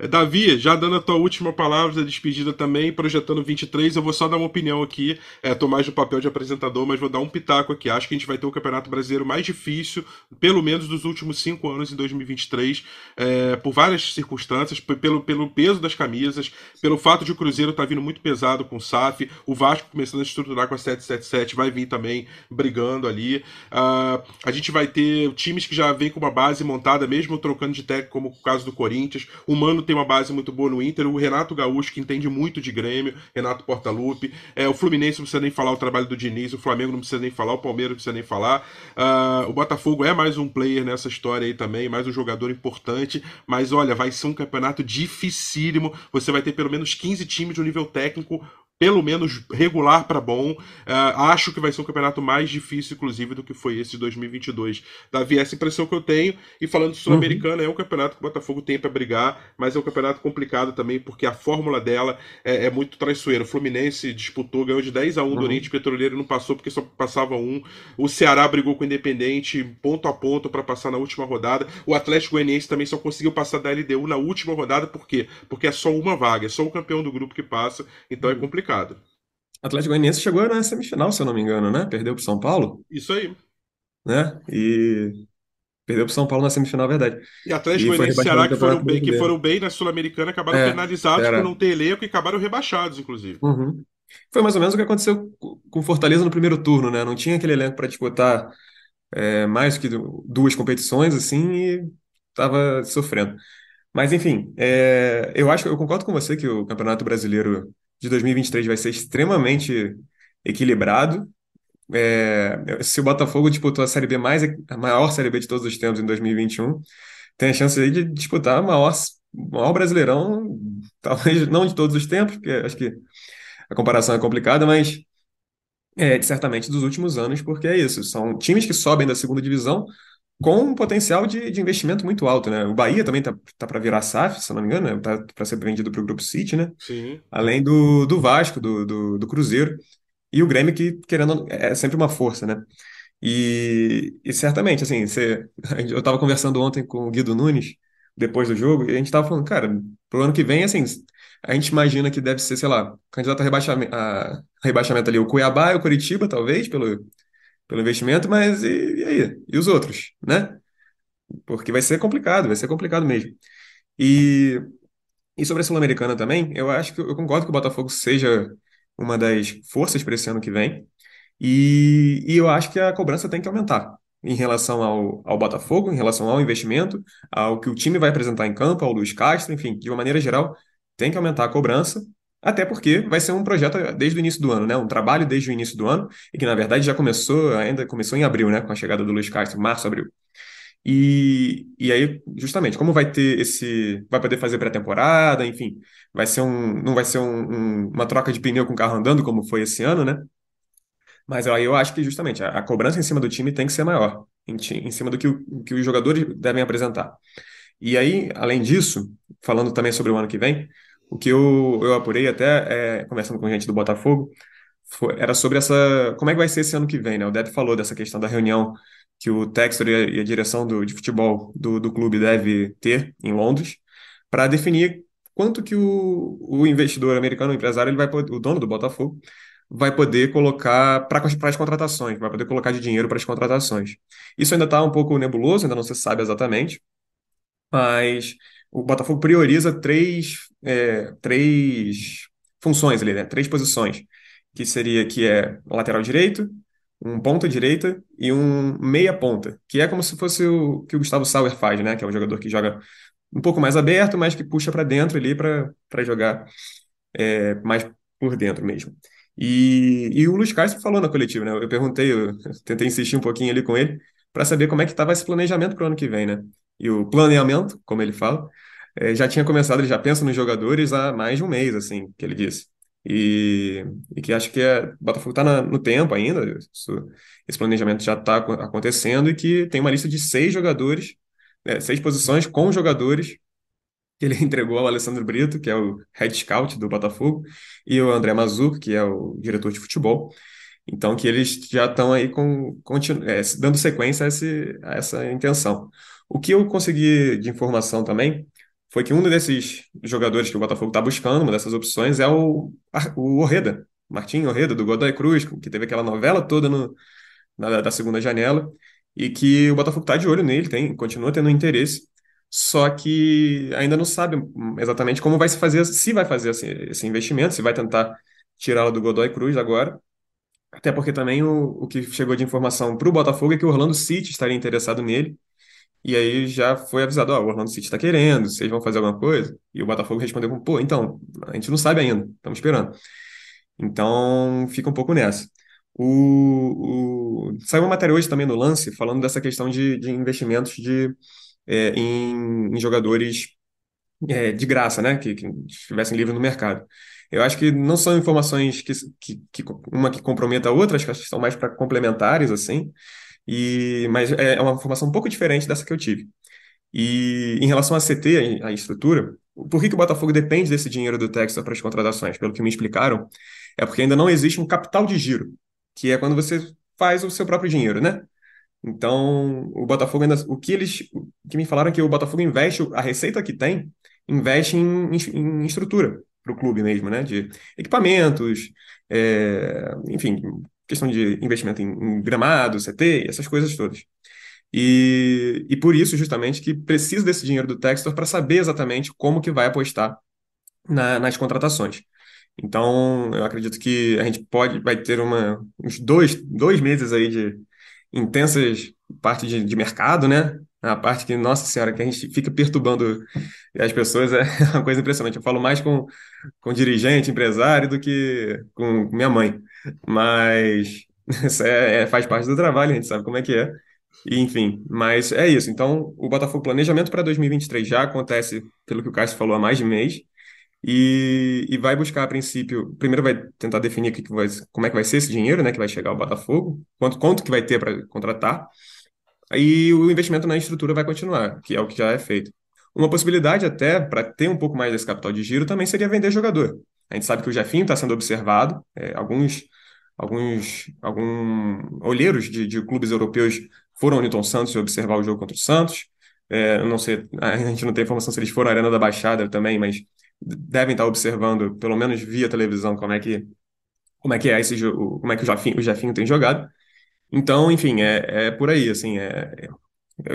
Davi, já dando a tua última palavra da despedida também, projetando 23, eu vou só dar uma opinião aqui. É, tô mais no papel de apresentador, mas vou dar um pitaco aqui. Acho que a gente vai ter o Campeonato Brasileiro mais difícil, pelo menos dos últimos cinco anos, em 2023, é, por várias circunstâncias, pelo, pelo peso das camisas, pelo fato de o Cruzeiro estar tá vindo muito pesado com o SAF, o Vasco começando a estruturar com a 777, vai vir também brigando ali. Uh, a gente vai ter times que já vêm com uma base montada, mesmo trocando de técnico, como o caso do Corinthians. O Mano tem uma base muito boa no Inter, o Renato Gaúcho, que entende muito de Grêmio, Renato Portaluppi, é, o Fluminense não precisa nem falar o trabalho do Diniz, o Flamengo não precisa nem falar, o Palmeiras não precisa nem falar, uh, o Botafogo é mais um player nessa história aí também, mais um jogador importante, mas olha, vai ser um campeonato dificílimo, você vai ter pelo menos 15 times de um nível técnico pelo menos regular para bom. Uh, acho que vai ser um campeonato mais difícil, inclusive, do que foi esse de 2022. Davi, essa impressão que eu tenho. E falando Sul-Americana, uhum. é um campeonato que o Botafogo tem para brigar, mas é um campeonato complicado também, porque a fórmula dela é, é muito traiçoeira. O Fluminense disputou, ganhou de 10 a 1 uhum. do Oriente Petroleiro, não passou porque só passava um. O Ceará brigou com o Independente ponto a ponto para passar na última rodada. O Atlético Goianiense também só conseguiu passar da LDU na última rodada, por quê? Porque é só uma vaga, é só o campeão do grupo que passa, então é uhum. complicado complicado. Atlético Goianiense chegou na semifinal, se eu não me engano, né? Perdeu para São Paulo. Isso aí. Né? E perdeu para São Paulo na semifinal, é verdade. E Atlético Goianiense e Ceará que foram, bem, que foram bem na Sul-Americana acabaram é, penalizados era. por não ter elenco e acabaram rebaixados, inclusive. Uhum. Foi mais ou menos o que aconteceu com Fortaleza no primeiro turno, né? Não tinha aquele elenco para disputar é, mais que duas competições, assim, e estava sofrendo. Mas, enfim, é, eu acho eu concordo com você que o Campeonato Brasileiro de 2023 vai ser extremamente equilibrado. é, se o Botafogo disputou a Série B mais, a maior Série B de todos os tempos em 2021, tem a chance aí de disputar a maior, maior Brasileirão, talvez não de todos os tempos, porque acho que a comparação é complicada, mas é, certamente dos últimos anos, porque é isso, são times que sobem da segunda divisão com um potencial de, de investimento muito alto, né? O Bahia também tá, tá para virar SAF, se não me engano, né? tá para ser vendido para o Grupo City, né? Sim. Além do, do Vasco, do, do, do Cruzeiro, e o Grêmio que, querendo, é sempre uma força, né? E, e certamente, assim, você, eu estava conversando ontem com o Guido Nunes, depois do jogo, e a gente estava falando, cara, pro ano que vem, assim, a gente imagina que deve ser, sei lá, candidato a rebaixamento, a rebaixamento ali, o Cuiabá e o Curitiba, talvez, pelo, pelo investimento, mas e, e aí? E os outros, né? Porque vai ser complicado, vai ser complicado mesmo. E, e sobre a Sul-Americana também, eu acho que eu concordo que o Botafogo seja uma das forças para esse ano que vem. E, e eu acho que a cobrança tem que aumentar em relação ao, ao Botafogo, em relação ao investimento, ao que o time vai apresentar em campo, ao Luiz Castro, enfim, de uma maneira geral, tem que aumentar a cobrança, até porque vai ser um projeto desde o início do ano, né? Um trabalho desde o início do ano, e que na verdade já começou, ainda começou em abril, né? Com a chegada do Luiz Castro, março, abril. E, e aí, justamente, como vai ter esse. Vai poder fazer pré-temporada, enfim, vai ser um. Não vai ser um, um, uma troca de pneu com o carro andando, como foi esse ano, né? Mas aí eu acho que justamente a, a cobrança em cima do time tem que ser maior, em, em cima do que, o, que os jogadores devem apresentar. E aí, além disso, falando também sobre o ano que vem, o que eu, eu apurei até é, conversando com gente do Botafogo, foi, era sobre essa. Como é que vai ser esse ano que vem, né? O Deb falou dessa questão da reunião que o Textor e a, e a direção do, de futebol do, do clube deve ter em Londres para definir quanto que o, o investidor americano, o empresário, ele vai o dono do Botafogo, vai poder colocar para as contratações, vai poder colocar de dinheiro para as contratações. Isso ainda está um pouco nebuloso, ainda não se sabe exatamente, mas o Botafogo prioriza três, é, três funções ali, né? Três posições, que seria que é lateral direito, um ponta direita e um meia ponta, que é como se fosse o que o Gustavo Sauer faz, né? Que é um jogador que joga um pouco mais aberto, mas que puxa para dentro ali para jogar é, mais por dentro mesmo. E, e o Luiz Castro falou na coletiva, né? Eu perguntei, eu tentei insistir um pouquinho ali com ele para saber como é que estava esse planejamento para o ano que vem, né? E o planeamento, como ele fala, é, já tinha começado, ele já pensa nos jogadores há mais de um mês, assim, que ele disse. E, e que acho que é, o Botafogo está no tempo ainda, isso, esse planejamento já está acontecendo e que tem uma lista de seis jogadores, né, seis posições com jogadores que ele entregou ao Alessandro Brito, que é o head scout do Botafogo, e o André Mazuco, que é o diretor de futebol. Então, que eles já estão aí com, é, dando sequência a, esse, a essa intenção. O que eu consegui de informação também foi que um desses jogadores que o Botafogo está buscando, uma dessas opções, é o, o Orreda, Martim Orreda, do Godoy Cruz, que teve aquela novela toda no, na, da segunda janela, e que o Botafogo está de olho nele, tem, continua tendo interesse só que ainda não sabe exatamente como vai se fazer, se vai fazer esse, esse investimento, se vai tentar tirá-lo do Godoy Cruz agora. Até porque também o, o que chegou de informação para o Botafogo é que o Orlando City estaria interessado nele. E aí já foi avisado, ó, o Orlando City está querendo, vocês vão fazer alguma coisa? E o Botafogo respondeu com, pô, então, a gente não sabe ainda, estamos esperando. Então, fica um pouco nessa. O, o... Saiu uma matéria hoje também no Lance falando dessa questão de, de investimentos de é, em, em, jogadores é, de graça, né? Que, que estivessem livres no mercado. Eu acho que não são informações que, que, que uma que comprometa a outra, acho que são mais para complementares, assim, e, mas é, uma informação um pouco diferente dessa que eu tive. E em relação à CT, a estrutura, por que, que o Botafogo depende desse dinheiro do Texas para as contratações? Pelo que me explicaram, é porque ainda não existe um capital de giro, que é quando você faz o seu próprio dinheiro, né? Então, o Botafogo ainda. O que eles. O que me falaram é que o Botafogo investe, a receita que tem, investe em, em, em estrutura para o clube mesmo, né? De equipamentos, é, enfim, questão de investimento em, em, gramado, CT, essas coisas todas. E, e por isso, justamente, que precisa desse dinheiro do Textor para saber exatamente como que vai apostar na, nas contratações. Então, eu acredito que a gente pode, vai ter uma, uns dois, dois meses aí de, intensas parte de, de mercado, né? A parte que, nossa senhora, que a gente fica perturbando as pessoas é uma coisa impressionante. Eu falo mais com, com dirigente, empresário, do que com minha mãe. Mas, é, é, faz parte do trabalho, a gente sabe como é que é. E, enfim, mas é isso. Então, o Botafogo planejamento para 2023 já acontece, pelo que o Cássio falou, há mais de mês. E, e vai buscar, a princípio, primeiro vai tentar definir que que vai, como é que vai ser esse dinheiro, né, que vai chegar ao Botafogo, quanto, quanto que vai ter para contratar. Aí o investimento na estrutura vai continuar, que é o que já é feito. Uma possibilidade até, para ter um pouco mais desse capital de giro, também seria vender jogador. A gente sabe que o Jefinho está sendo observado, é, alguns, alguns, alguns olheiros de, de clubes europeus foram ao Newton Santos observar o jogo contra o Santos. É, não sei, a gente não tem informação se eles foram à Arena da Baixada também, mas devem estar observando, pelo menos via televisão, como é que como é que é esse jogo, como é que o Jefinho, o Jefinho tem jogado. Então, enfim, é, é por aí, assim, é, é,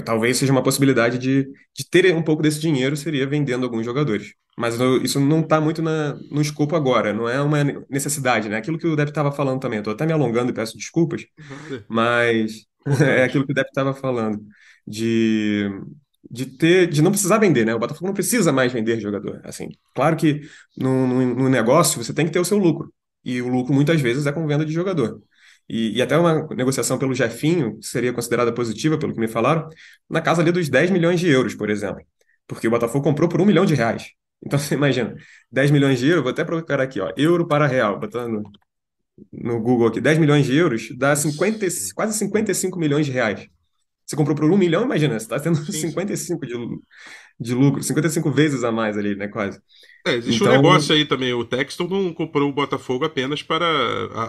talvez seja uma possibilidade de, de ter um pouco desse dinheiro seria vendendo alguns jogadores. Mas isso não está muito na, no escopo agora, não é uma necessidade, né? Aquilo que o Depp estava falando também, estou até me alongando e peço desculpas, mas é aquilo que o Depp estava falando, de, de ter, de não precisar vender, né? O Botafogo não precisa mais vender jogador. Assim, claro que no, no, no negócio você tem que ter o seu lucro, e o lucro muitas vezes é com venda de jogador. E, e, até uma negociação pelo Jefinho seria considerada positiva, pelo que me falaram, na casa ali dos 10 milhões de euros, por exemplo. Porque o Botafogo comprou por um milhão de reais. Então você imagina, 10 milhões de euros, vou até procurar aqui, ó, euro para real, botando no Google aqui, 10 milhões de euros dá 50, quase 55 milhões de reais. Você comprou por um milhão, imagina, você está tendo Sim. 55 de, de lucro, 55 vezes a mais ali, né, quase. É, existe então... um negócio aí também, o Texton não comprou o Botafogo apenas para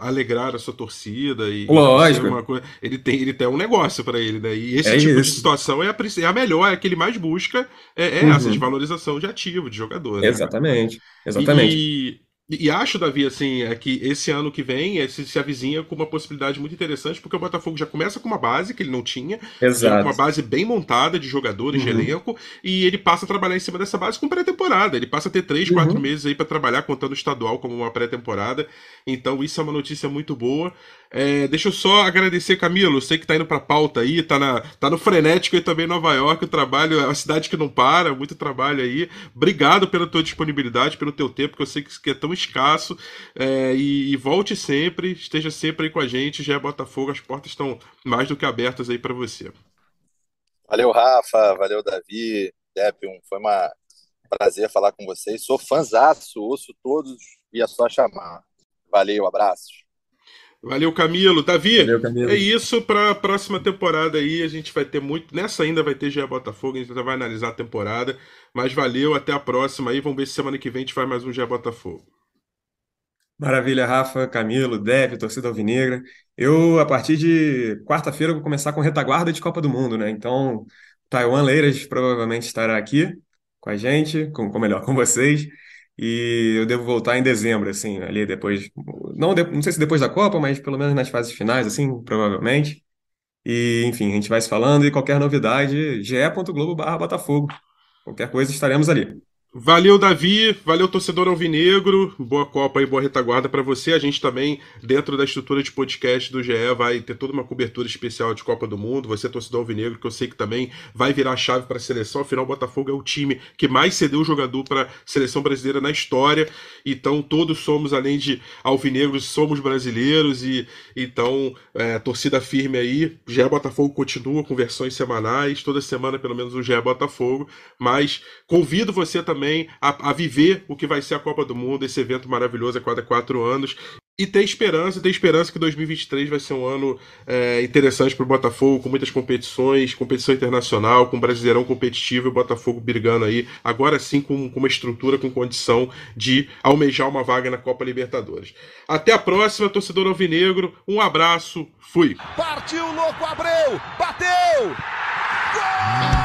alegrar a sua torcida e Lógico. uma coisa. Ele tem, ele tem um negócio para ele, né? E esse é tipo isso. de situação é a, é a melhor, é a que ele mais busca, é, é uhum. essa de valorização de ativo, de jogador. Né? Exatamente, exatamente. E, e acho, Davi, assim, é que esse ano que vem é, se, se avizinha com uma possibilidade muito interessante, porque o Botafogo já começa com uma base que ele não tinha, Exato. uma base bem montada de jogadores, uhum. de elenco, e ele passa a trabalhar em cima dessa base com pré-temporada. Ele passa a ter três, uhum. quatro meses aí para trabalhar, contando o estadual como uma pré-temporada. Então, isso é uma notícia muito boa. É, deixa eu só agradecer, Camilo. Sei que tá indo pra pauta aí, tá, na, tá no frenético aí também em Nova York. O trabalho é uma cidade que não para, muito trabalho aí. Obrigado pela tua disponibilidade, pelo teu tempo, que eu sei que é tão escasso. É, e, e, volte sempre, esteja sempre aí com a gente. Já é Botafogo, as portas estão mais do que abertas aí para você. Valeu, Rafa. Valeu, Davi. Depp, foi uma prazer falar com vocês. Sou fãzaço, ouço todos e é só chamar. Valeu, abraços. Valeu, Camilo. Davi, Valeu, Camilo. é isso para a próxima temporada aí. A gente vai ter muito. Nessa ainda vai ter GE Botafogo, a gente vai analisar a temporada. Mas valeu, até a próxima aí. Vamos ver se semana que vem a gente faz mais um GE Botafogo. Maravilha, Rafa, Camilo, Dev, torcida alvinegra. Eu, a partir de quarta-feira, vou começar com retaguarda de Copa do Mundo, né? Então, Taiwan Leiras provavelmente estará aqui com a gente, com, com melhor, com vocês. E eu devo voltar em dezembro, assim, ali depois. Não, de, não sei se depois da Copa, mas pelo menos nas fases finais, assim, provavelmente. E, enfim, a gente vai se falando e qualquer novidade, ge.globo.botafogo. Qualquer coisa estaremos ali. Valeu, Davi. Valeu, torcedor alvinegro. Boa Copa e boa retaguarda para você. A gente também, dentro da estrutura de podcast do GE, vai ter toda uma cobertura especial de Copa do Mundo. Você, torcedor alvinegro, que eu sei que também vai virar chave para a seleção. Afinal, o Botafogo é o time que mais cedeu jogador para a seleção brasileira na história. Então, todos somos, além de alvinegros, somos brasileiros. E então, é, torcida firme aí. O GE Botafogo continua com versões semanais. Toda semana, pelo menos, o GE Botafogo. Mas convido você também também a, a, viver o que vai ser a Copa do Mundo, esse evento maravilhoso a cada quatro anos. E ter esperança, ter esperança que 2023 vai ser um ano é, interessante para o Botafogo, com muitas competições, competição internacional, com Brasileirão competitivo e o Botafogo brigando aí, agora sim com, com uma estrutura, com condição de almejar uma vaga na Copa Libertadores. Até a próxima, torcedor alvinegro, um abraço, fui! Partiu, louco, Abreu, bateu! Gol!